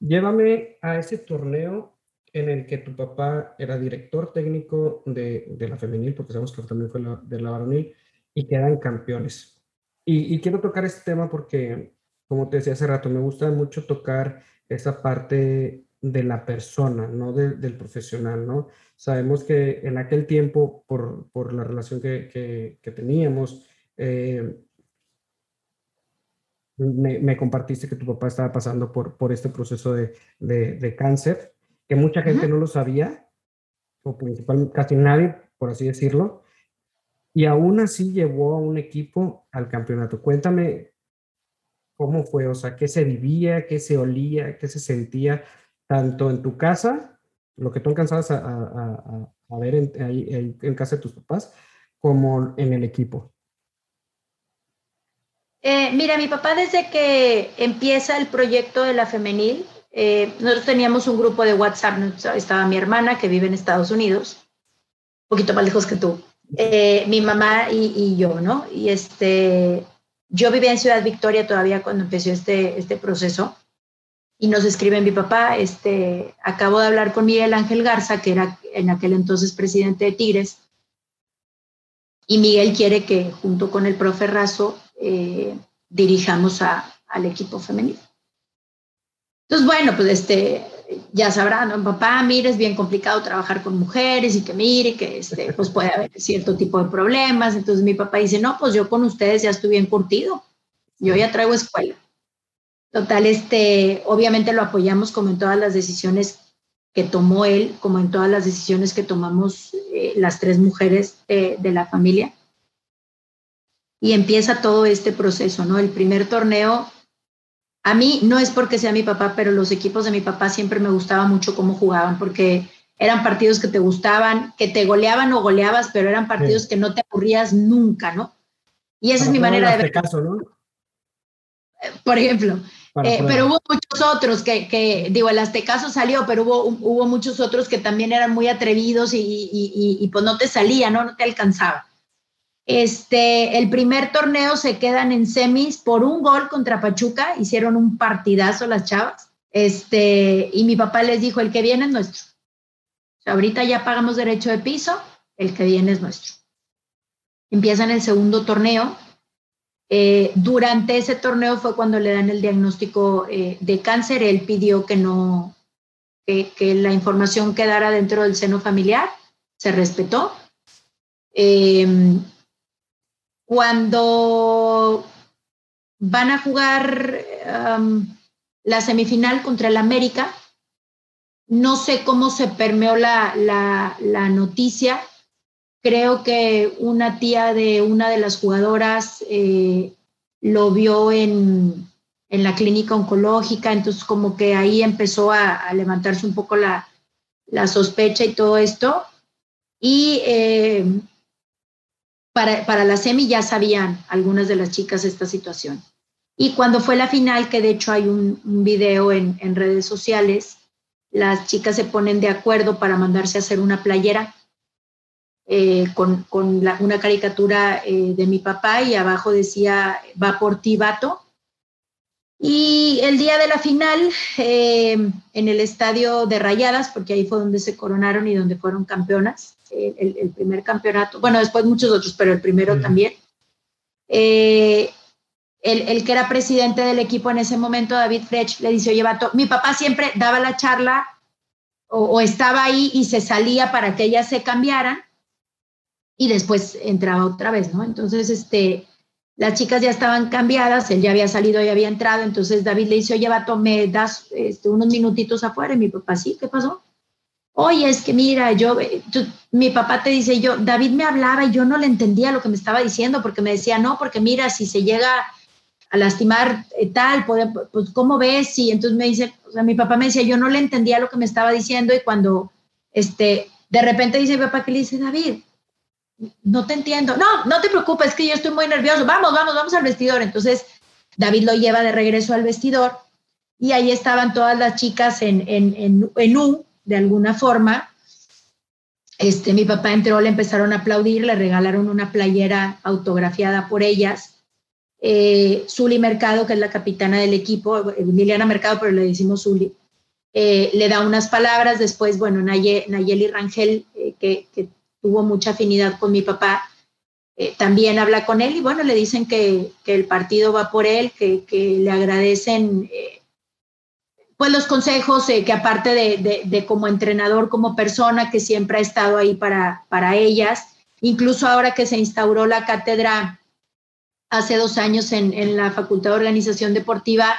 Llévame a ese torneo en el que tu papá era director técnico de, de la femenil, porque sabemos que también fue la, de la varonil, y quedan campeones. Y, y, quiero tocar este tema porque, como te decía hace rato, me gusta mucho tocar esa parte de la persona, no del profesional, ¿no? Sabemos que en aquel tiempo, por, por la relación que, que, teníamos, eh, me, compartiste que tu papá estaba pasando por, por este proceso de, de, cáncer, que mucha gente no lo sabía, o principalmente casi nadie, por así decirlo, y aún así llevó a un equipo al campeonato. Cuéntame cómo fue, o sea, qué se vivía, qué se olía, qué se sentía, tanto en tu casa, lo que tú alcanzabas a, a, ver en, ahí, en casa de tus papás, como en el equipo. Eh, mira, mi papá desde que empieza el proyecto de la femenil, eh, nosotros teníamos un grupo de WhatsApp, estaba mi hermana que vive en Estados Unidos, un poquito más lejos que tú, eh, mi mamá y, yo, ¿no? Y este, yo vivía en Ciudad Victoria todavía cuando empezó este, este proceso y nos escribe mi papá, este, acabo de hablar con Miguel Ángel Garza, que era en aquel entonces presidente de Tigres, y Miguel quiere que junto con el profe Razo eh, dirijamos al equipo femenino. Entonces, bueno, pues este, ya sabrán, ¿no? papá, mire, es bien complicado trabajar con mujeres y que mire, que este, pues puede haber cierto tipo de problemas. Entonces mi papá dice, no, pues yo con ustedes ya estoy bien curtido, yo ya traigo escuela. Total, este, obviamente lo apoyamos como en todas las decisiones que tomó él, como en todas las decisiones que tomamos eh, las tres mujeres de, la familia. Y empieza todo este proceso, ¿no? El primer torneo, a mí no es porque sea mi papá, pero los equipos de mi papá siempre me gustaba mucho cómo jugaban, porque eran partidos que te gustaban, que te goleaban o goleabas, pero eran partidos que no te aburrías nunca, ¿no? Y esa es mi manera de ver. Caso, ¿no? Por ejemplo, eh, pero hubo muchos otros que, digo, el Aztecaso salió, pero hubo, hubo muchos otros que también eran muy atrevidos y, y, pues no te salía, ¿no? No te alcanzaba. Este, el primer torneo se quedan en semis por un gol contra Pachuca, hicieron un partidazo las chavas. Este, y mi papá les dijo, el que viene es nuestro. ahorita ya pagamos derecho de piso, el que viene es nuestro. Empiezan el segundo torneo, eh, durante ese torneo fue cuando le dan el diagnóstico eh, de cáncer. Él pidió que no, que, la información quedara dentro del seno familiar. Se respetó. Eh, cuando van a jugar um, la semifinal contra el América, no sé cómo se permeó la, la noticia, Creo que una tía de una de las jugadoras eh, lo vio en, la clínica oncológica, entonces como que ahí empezó a, levantarse un poco la, sospecha y todo esto. Y eh, para, la semi ya sabían algunas de las chicas esta situación. Y cuando fue la final, que de hecho hay un, video en, en, redes sociales, las chicas se ponen de acuerdo para mandarse a hacer una playera eh, con, una caricatura eh, de mi papá y abajo decía, va por ti, vato. Y el día de la final, eh, en el estadio de Rayadas, porque ahí fue donde se coronaron y donde fueron campeonas, el, primer campeonato, bueno, después muchos otros, pero el primero también. El, el, que era presidente del equipo en ese momento, David Frech, le dice, oye, vato, mi papá siempre daba la charla o, o, estaba ahí y se salía para que ellas se cambiaran y después entraba otra vez, ¿no? Entonces, este, las chicas ya estaban cambiadas, él ya había salido y había entrado, entonces David le dice, oye, vato, ¿me das este, unos minutitos afuera? Y mi papá, sí, ¿qué pasó? Oye, es que mira, yo, eh, mi papá te dice, yo, David me hablaba y yo no le entendía lo que me estaba diciendo, porque me decía, no, porque mira, si se llega a lastimar eh, tal, pues, ¿cómo ves? Y entonces me dice, o sea, mi papá me decía, yo no le entendía lo que me estaba diciendo y cuando, este, de repente dice mi papá que le dice, David, no te entiendo. No, no te preocupes, que yo estoy muy nervioso. Vamos, vamos, vamos al vestidor. Entonces, David lo lleva de regreso al vestidor y ahí estaban todas las chicas en, en, en, U, de alguna forma. Este, mi papá entró, le empezaron a aplaudir, le regalaron una playera autografiada por ellas. Eh, Zuli Mercado, que es la capitana del equipo, Emiliana Mercado, pero le decimos Zuli, eh, le da unas palabras. Después, bueno, Nayeli Rangel, eh, que tuvo mucha afinidad con mi papá, eh, también habla con él y bueno, le dicen que, el partido va por él, que, le agradecen eh, pues los consejos, eh, que aparte de, como entrenador, como persona, que siempre ha estado ahí para, para ellas, incluso ahora que se instauró la cátedra hace dos años en, en la Facultad de Organización Deportiva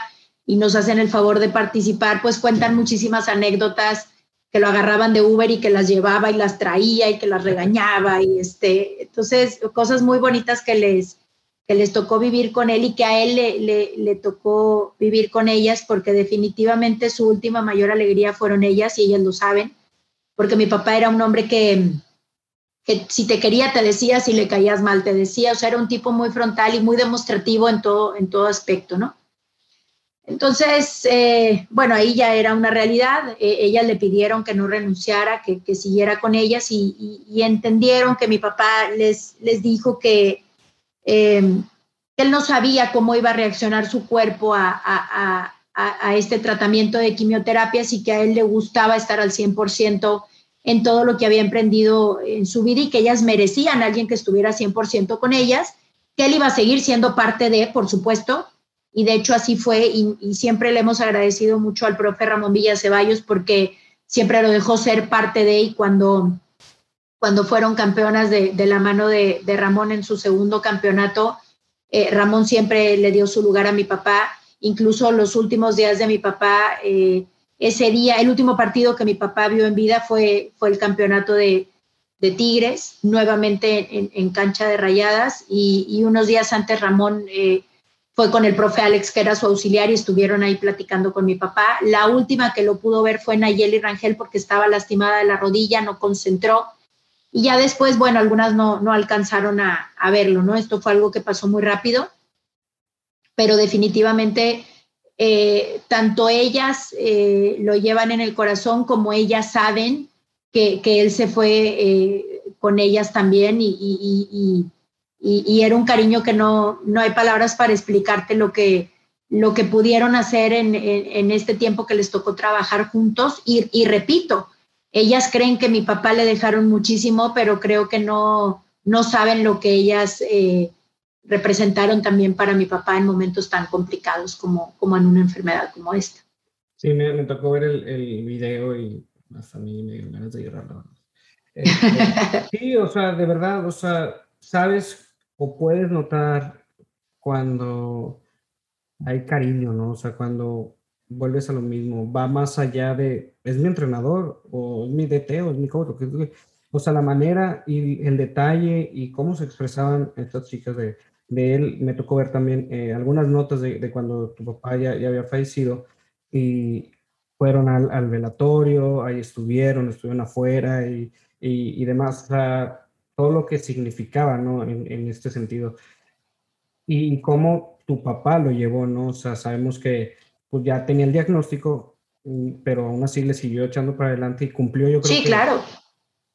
y nos hacen el favor de participar, pues cuentan muchísimas anécdotas que lo agarraban de Uber y que las llevaba y las traía y que las regañaba y este, entonces cosas muy bonitas que les, que les tocó vivir con él y que a él le, le, tocó vivir con ellas porque definitivamente su última mayor alegría fueron ellas y ellas lo saben, porque mi papá era un hombre que, que si te quería te decía, si le caías mal te decía, o sea, era un tipo muy frontal y muy demostrativo en todo, en todo aspecto, ¿no? Entonces, eh, bueno, ahí ya era una realidad. E, ellas le pidieron que no renunciara, que, siguiera con ellas y, entendieron que mi papá les, les dijo que em, él no sabía cómo iba a reaccionar su cuerpo a, a, este tratamiento de quimioterapias y que a él le gustaba estar al 100% en todo lo que había emprendido en su vida y que ellas merecían a alguien que estuviera 100% con ellas, que él iba a seguir siendo parte de, por supuesto, y de hecho así fue y, siempre le hemos agradecido mucho al profe Ramón Villa Ceballos porque siempre lo dejó ser parte de y cuando, cuando fueron campeonas de, la mano de, Ramón en su segundo campeonato, eh, Ramón siempre le dio su lugar a mi papá, incluso los últimos días de mi papá, eh, ese día, el último partido que mi papá vio en vida fue, fue el campeonato de, Tigres, nuevamente en, cancha de rayadas y, unos días antes Ramón... Eh, fue con el profe Alex, que era su auxiliar, y estuvieron ahí platicando con mi papá. La última que lo pudo ver fue Nayeli Rangel porque estaba lastimada de la rodilla, no concentró. Y ya después, bueno, algunas no, no alcanzaron a, a verlo, ¿no? Esto fue algo que pasó muy rápido, pero definitivamente eh, tanto ellas eh, lo llevan en el corazón como ellas saben que, que él se fue eh, con ellas también y, y, era un cariño que no, no hay palabras para explicarte lo que, lo que pudieron hacer en, en, este tiempo que les tocó trabajar juntos. Y, y, repito, ellas creen que mi papá le dejaron muchísimo, pero creo que no, no saben lo que ellas eh, representaron también para mi papá en momentos tan complicados como, como en una enfermedad como esta. Sí, me, me tocó ver el, el, video y hasta a mí me dio ganas de llorar. Eh, sí, o sea, de verdad, o sea, sabes o puedes notar cuando hay cariño, ¿no? O sea, cuando vuelves a lo mismo, va más allá de, es mi entrenador, o es mi DT, o es mi coach, o sea, la manera y el detalle y cómo se expresaban estas chicas de, de él, me tocó ver también eh, algunas notas de, de, cuando tu papá ya, ya, había fallecido y fueron al, al, velatorio, ahí estuvieron, estuvieron afuera y, y, y demás. O sea, todo lo que significaba, ¿no? En, en, este sentido. Y cómo tu papá lo llevó, ¿no? O sea, sabemos que pues ya tenía el diagnóstico, mm, pero aún así le siguió echando para adelante y cumplió, yo creo. Sí, claro.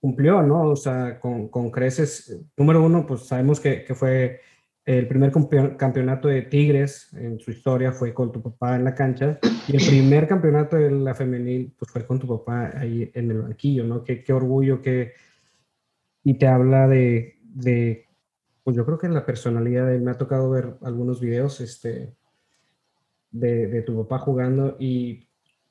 Cumplió, ¿no? O sea, con, con creces. Número uno, pues sabemos que, que fue el primer campeonato de Tigres en su historia fue con tu papá en la cancha y el primer campeonato de la femenil pues fue con tu papá ahí en el banquillo, ¿no? Qué, qué orgullo, qué, y te habla de, de, pues yo creo que en la personalidad de él, me ha tocado ver algunos videos este, de, de, tu papá jugando y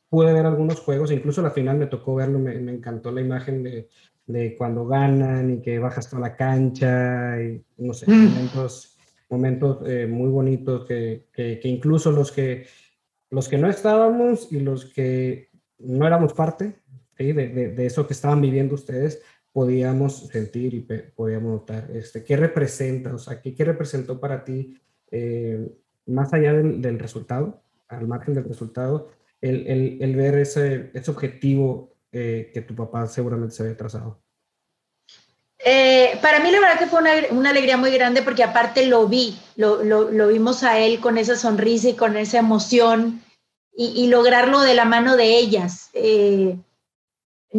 pude ver algunos juegos, incluso la final me tocó verlo, me, me encantó la imagen de, de, cuando ganan y que bajas toda la cancha y no sé, mm. momentos, momentos eh, muy bonitos que, que, que, incluso los que, los que no estábamos y los que no éramos parte ¿sí? de, de, eso que estaban viviendo ustedes, podíamos sentir y podíamos notar. Este, ¿Qué representa? O sea, ¿qué, qué representó para ti, eh, más allá del, del, resultado, al margen del resultado, el, el, el ver ese, ese objetivo eh, que tu papá seguramente se había trazado? Eh, para mí la verdad que fue una, una, alegría muy grande porque aparte lo vi, lo, lo, lo, vimos a él con esa sonrisa y con esa emoción y, y lograrlo de la mano de ellas. Eh,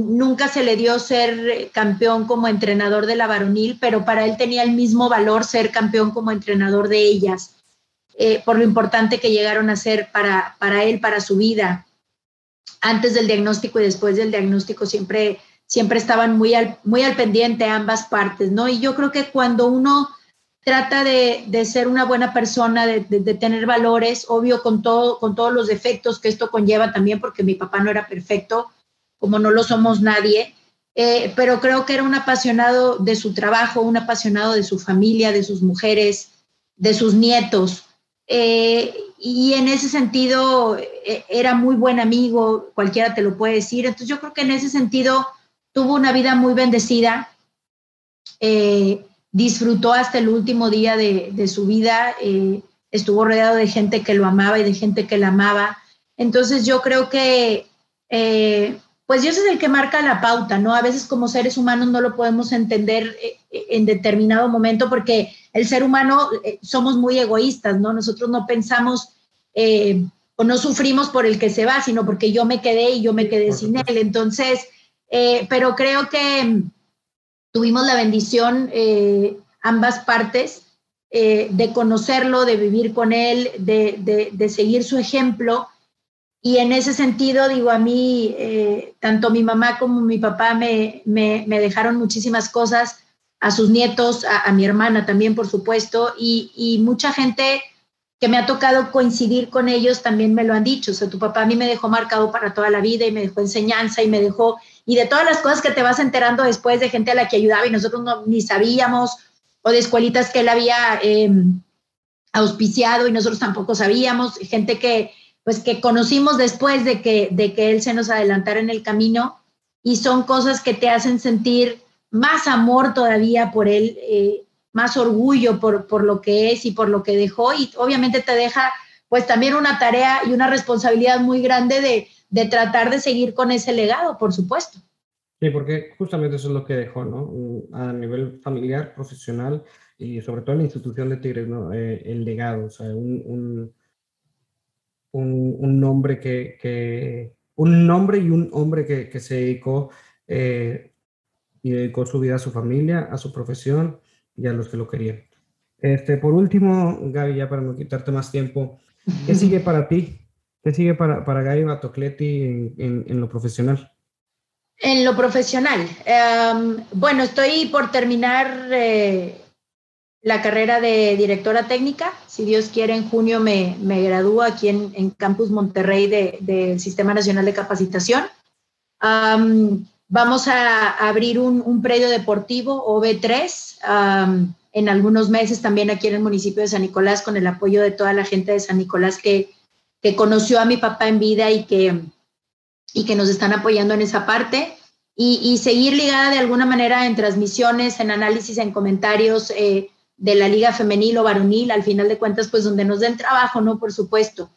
Nunca se le dio ser campeón como entrenador de la varonil, pero para él tenía el mismo valor ser campeón como entrenador de ellas, eh, por lo importante que llegaron a ser para, para él, para su vida. Antes del diagnóstico y después del diagnóstico siempre, siempre estaban muy al, muy al pendiente ambas partes, ¿no? Y yo creo que cuando uno trata de, de ser una buena persona, de, de, de, tener valores, obvio con, todo, con todos los defectos que esto conlleva también, porque mi papá no era perfecto, como no lo somos nadie, eh, pero creo que era un apasionado de su trabajo, un apasionado de su familia, de sus mujeres, de sus nietos. Eh, y en ese sentido e, era muy buen amigo, cualquiera te lo puede decir. Entonces yo creo que en ese sentido tuvo una vida muy bendecida, eh, disfrutó hasta el último día de, su vida, eh, estuvo rodeado de gente que lo amaba y de gente que la amaba. Entonces yo creo que, pues Dios es el que marca la pauta, ¿no? A veces como seres humanos no lo podemos entender en determinado momento porque el ser humano eh, somos muy egoístas, ¿no? Nosotros no pensamos eh, o no sufrimos por el que se va, sino porque yo me quedé y yo me quedé sin él. Entonces, eh, pero creo que tuvimos la bendición ambas partes de conocerlo, de vivir con él, de, seguir su ejemplo. Y en ese sentido, digo, a mí, tanto mi mamá como mi papá me, me, me dejaron muchísimas cosas a sus nietos, a, mi hermana también, por supuesto, y, mucha gente que me ha tocado coincidir con ellos también me lo han dicho. O sea, tu papá a mí me dejó marcado para toda la vida y me dejó enseñanza y me dejó, y de todas las cosas que te vas enterando después de gente a la que ayudaba y nosotros no, ni sabíamos, o de escuelitas que él había em, auspiciado y nosotros tampoco sabíamos, gente que pues que conocimos después de que, de que él se nos adelantara en el camino y son cosas que te hacen sentir más amor todavía por él, eh, más orgullo por, por lo que es y por lo que dejó y obviamente te deja pues también una tarea y una responsabilidad muy grande de, de tratar de seguir con ese legado, por supuesto. Sí, porque justamente eso es lo que dejó, ¿no? A nivel familiar, profesional y sobre todo en la institución de Tigres, ¿no? Eh, el legado, o sea, un, un, un, nombre que, que, un nombre y un hombre que, que se dedicó eh, y dedicó su vida a su familia, a su profesión y a los que lo querían. Este, por último, Gaby, ya para no quitarte más tiempo, ¿qué sigue para ti? ¿Qué sigue para, para Gaby Batocleti en, en, lo profesional? En lo profesional. Em, bueno, estoy por terminar eh, la carrera de directora técnica. Si Dios quiere, en junio me, me gradúo aquí en, en Campus Monterrey del de, Sistema Nacional de Capacitación. Vamos a abrir un, predio deportivo OB3 en algunos meses también aquí en el municipio de San Nicolás con el apoyo de toda la gente de San Nicolás que, que conoció a mi papá en vida y que, y que nos están apoyando en esa parte. Y, seguir ligada de alguna manera en transmisiones, en análisis, en comentarios eh, de la liga femenil o varonil, al final de cuentas, pues donde nos den trabajo, ¿no? Por supuesto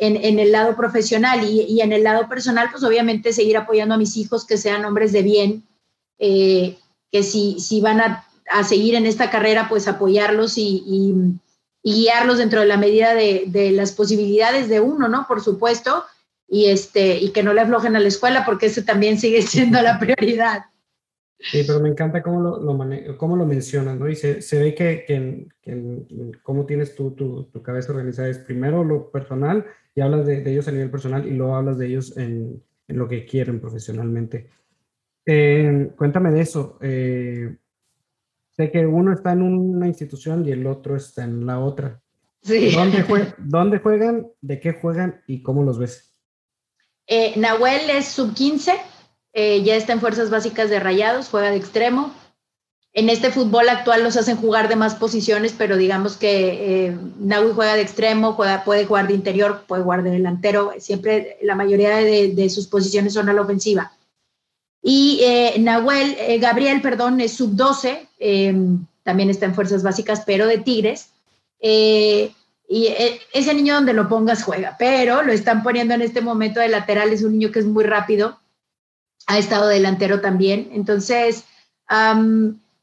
en, el lado profesional y, en el lado personal, pues obviamente seguir apoyando a mis hijos que sean hombres de bien, eh, que si, si van a, seguir en esta carrera, pues apoyarlos y, guiarlos dentro de la medida de, de, las posibilidades de uno, ¿no? Por supuesto, y, este, y que no le aflojen a la escuela, porque eso también sigue siendo la prioridad. Sí, pero me encanta cómo lo, lo, cómo lo mencionas, ¿no? Y se, se ve que, que, cómo tienes tú tu, tu, cabeza organizada. Es primero lo personal y hablas de, de, ellos a nivel personal y luego hablas de ellos en, en lo que quieren profesionalmente. Eh, cuéntame de eso. Eh, sé que uno está en una institución y el otro está en la otra. Sí. ¿Dónde, ¿Dónde juegan? ¿De qué juegan? ¿Y cómo los ves? Eh, Nahuel es sub 15 eh, ya está en fuerzas básicas de Rayados, juega de extremo. En este fútbol actual los hacen jugar de más posiciones, pero digamos que eh, juega de extremo, juega, puede jugar de interior, puede jugar de delantero. Siempre la mayoría de, sus posiciones son a la ofensiva. Y eh, Nahuel, eh, Gabriel, perdón, es sub-12, em, también está en fuerzas básicas, pero de Tigres. y ese niño donde lo pongas juega, pero lo están poniendo en este momento de lateral, es un niño que es muy rápido ha estado delantero también. Entonces,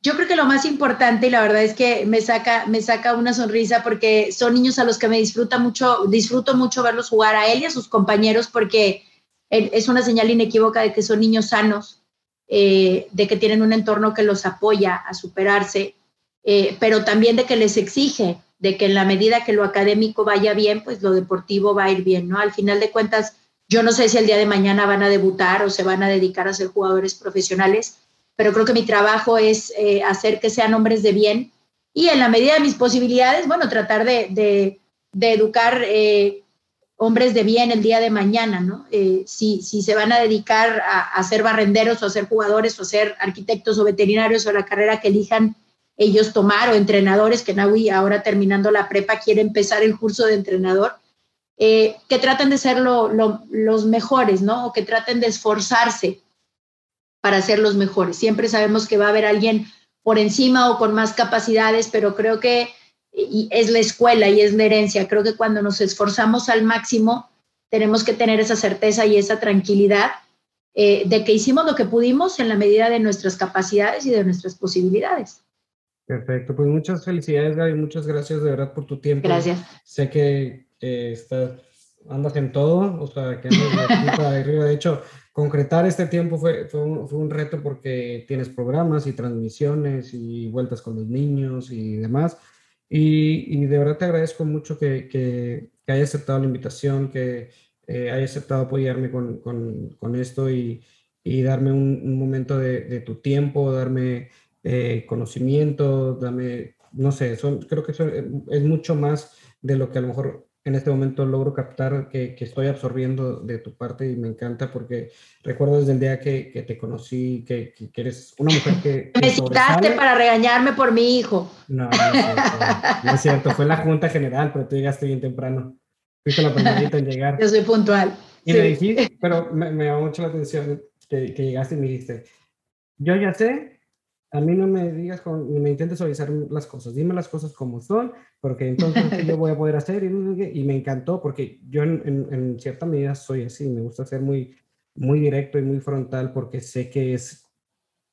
yo creo que lo más importante, y la verdad es que me saca, me saca una sonrisa porque son niños a los que me disfruta mucho, disfruto mucho verlos jugar a él y a sus compañeros porque es una señal inequívoca de que son niños sanos, eh, de que tienen un entorno que los apoya a superarse, eh, pero también de que les exige, de que en la medida que lo académico vaya bien, pues lo deportivo va a ir bien, ¿no? Al final de cuentas, yo no sé si el día de mañana van a debutar o se van a dedicar a ser jugadores profesionales, pero creo que mi trabajo es eh, hacer que sean hombres de bien y en la medida de mis posibilidades, bueno, tratar de, educar eh, hombres de bien el día de mañana, ¿no? Eh, si, se van a dedicar a, a, ser barrenderos o a ser jugadores o a ser arquitectos o veterinarios o la carrera que elijan, ellos tomar o entrenadores que Naui ahora terminando la prepa quiere empezar el curso de entrenador, eh, que traten de ser los mejores, ¿no? O que traten de esforzarse para ser los mejores. Siempre sabemos que va a haber alguien por encima o con más capacidades, pero creo que es la escuela y es la herencia. Creo que cuando nos esforzamos al máximo, tenemos que tener esa certeza y esa tranquilidad eh, de que hicimos lo que pudimos en la medida de nuestras capacidades y de nuestras posibilidades. Perfecto, pues muchas felicidades Gaby, muchas gracias de verdad por tu tiempo. Gracias. Sé que eh, estás, andas en todo, o sea, que andas de arriba. De hecho, concretar este tiempo fue, fue, un, fue, un, reto porque tienes programas y transmisiones y vueltas con los niños y demás. Y, y de verdad te agradezco mucho que, que, que hayas aceptado la invitación, que eh, hayas aceptado apoyarme con, con, con esto y, y, darme un, un momento de, de, tu tiempo, darme eh, conocimiento, dame, no sé, son, creo que eso es mucho más de lo que a lo mejor en este momento logro captar que, que, estoy absorbiendo de tu parte y me encanta porque recuerdo desde el día que, que te conocí que, que, eres una mujer que... me citaste para regañarme por mi hijo. No, no es, cierto, no es cierto, fue la junta general, pero tú llegaste bien temprano. Fuiste la primerita en llegar. Yo soy puntual. Y sí. me dijiste, pero me, me llamó mucho la atención que, que llegaste y me dijiste, yo ya sé a mí no me digas, ni me intentes suavizar las cosas, dime las cosas como son, porque entonces yo voy a poder hacer, y, me encantó, porque yo en, en, en, cierta medida soy así, me gusta ser muy, muy directo y muy frontal, porque sé que es,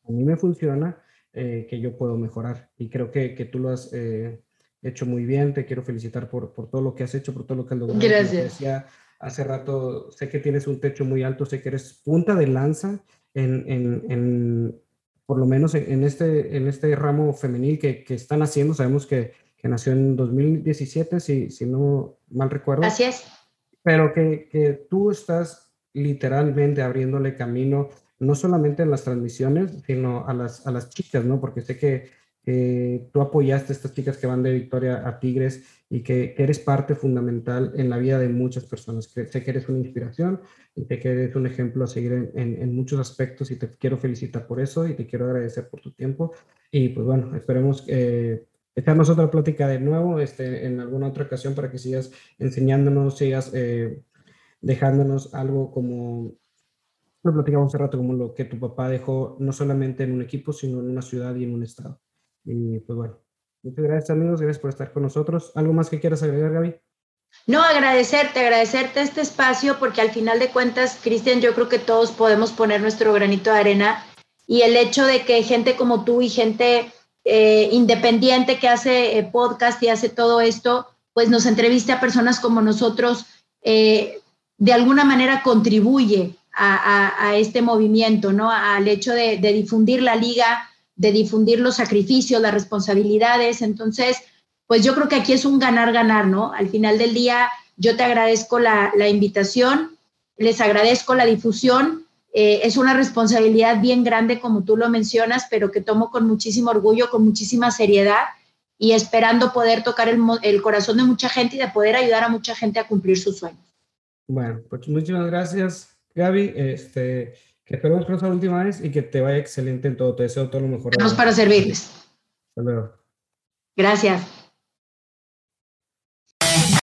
a mí me funciona, eh, que yo puedo mejorar, y creo que, que tú lo has eh, hecho muy bien, te quiero felicitar por, por todo lo que has hecho, por todo lo que has logrado. Gracias. Decía hace rato, sé que tienes un techo muy alto, sé que eres punta de lanza en, en por lo menos en este, en este ramo femenil que, que están haciendo. Sabemos que, que, nació en 2017, si, si no mal recuerdo. Así es. Pero que, que tú estás literalmente abriéndole camino, no solamente en las transmisiones, sino a las, a las chicas, ¿no? Porque sé que eh, tú apoyaste a estas chicas que van de Victoria a Tigres y que, que, eres parte fundamental en la vida de muchas personas. Que, sé que eres una inspiración y sé que eres un ejemplo a seguir en, en, en, muchos aspectos y te quiero felicitar por eso y te quiero agradecer por tu tiempo. Y pues bueno, esperemos eh, echarnos otra plática de nuevo este, en alguna otra ocasión para que sigas enseñándonos, sigas eh, dejándonos algo como lo platicamos hace rato, como lo que tu papá dejó no solamente en un equipo, sino en una ciudad y en un estado. Y pues bueno, muchas gracias amigos, gracias por estar con nosotros. ¿Algo más que quieras agregar, Gaby? No, agradecerte, agradecerte este espacio porque al final de cuentas, Cristian, yo creo que todos podemos poner nuestro granito de arena y el hecho de que gente como tú y gente eh, independiente que hace eh, podcast y hace todo esto, pues nos entreviste a personas como nosotros, eh, de alguna manera contribuye a, a, a, este movimiento, ¿no? Al hecho de, de difundir la liga de difundir los sacrificios, las responsabilidades. Entonces, pues yo creo que aquí es un ganar-ganar, ¿no? Al final del día, yo te agradezco la, la invitación, les agradezco la difusión. Eh, es una responsabilidad bien grande, como tú lo mencionas, pero que tomo con muchísimo orgullo, con muchísima seriedad y esperando poder tocar el, el corazón de mucha gente y de poder ayudar a mucha gente a cumplir sus sueños. Bueno, pues muchísimas gracias, Gaby. Este, que esperemos que no sea la última vez y que te vaya excelente en todo. Te deseo todo lo mejor. Estamos para servirles. Hasta luego. Gracias.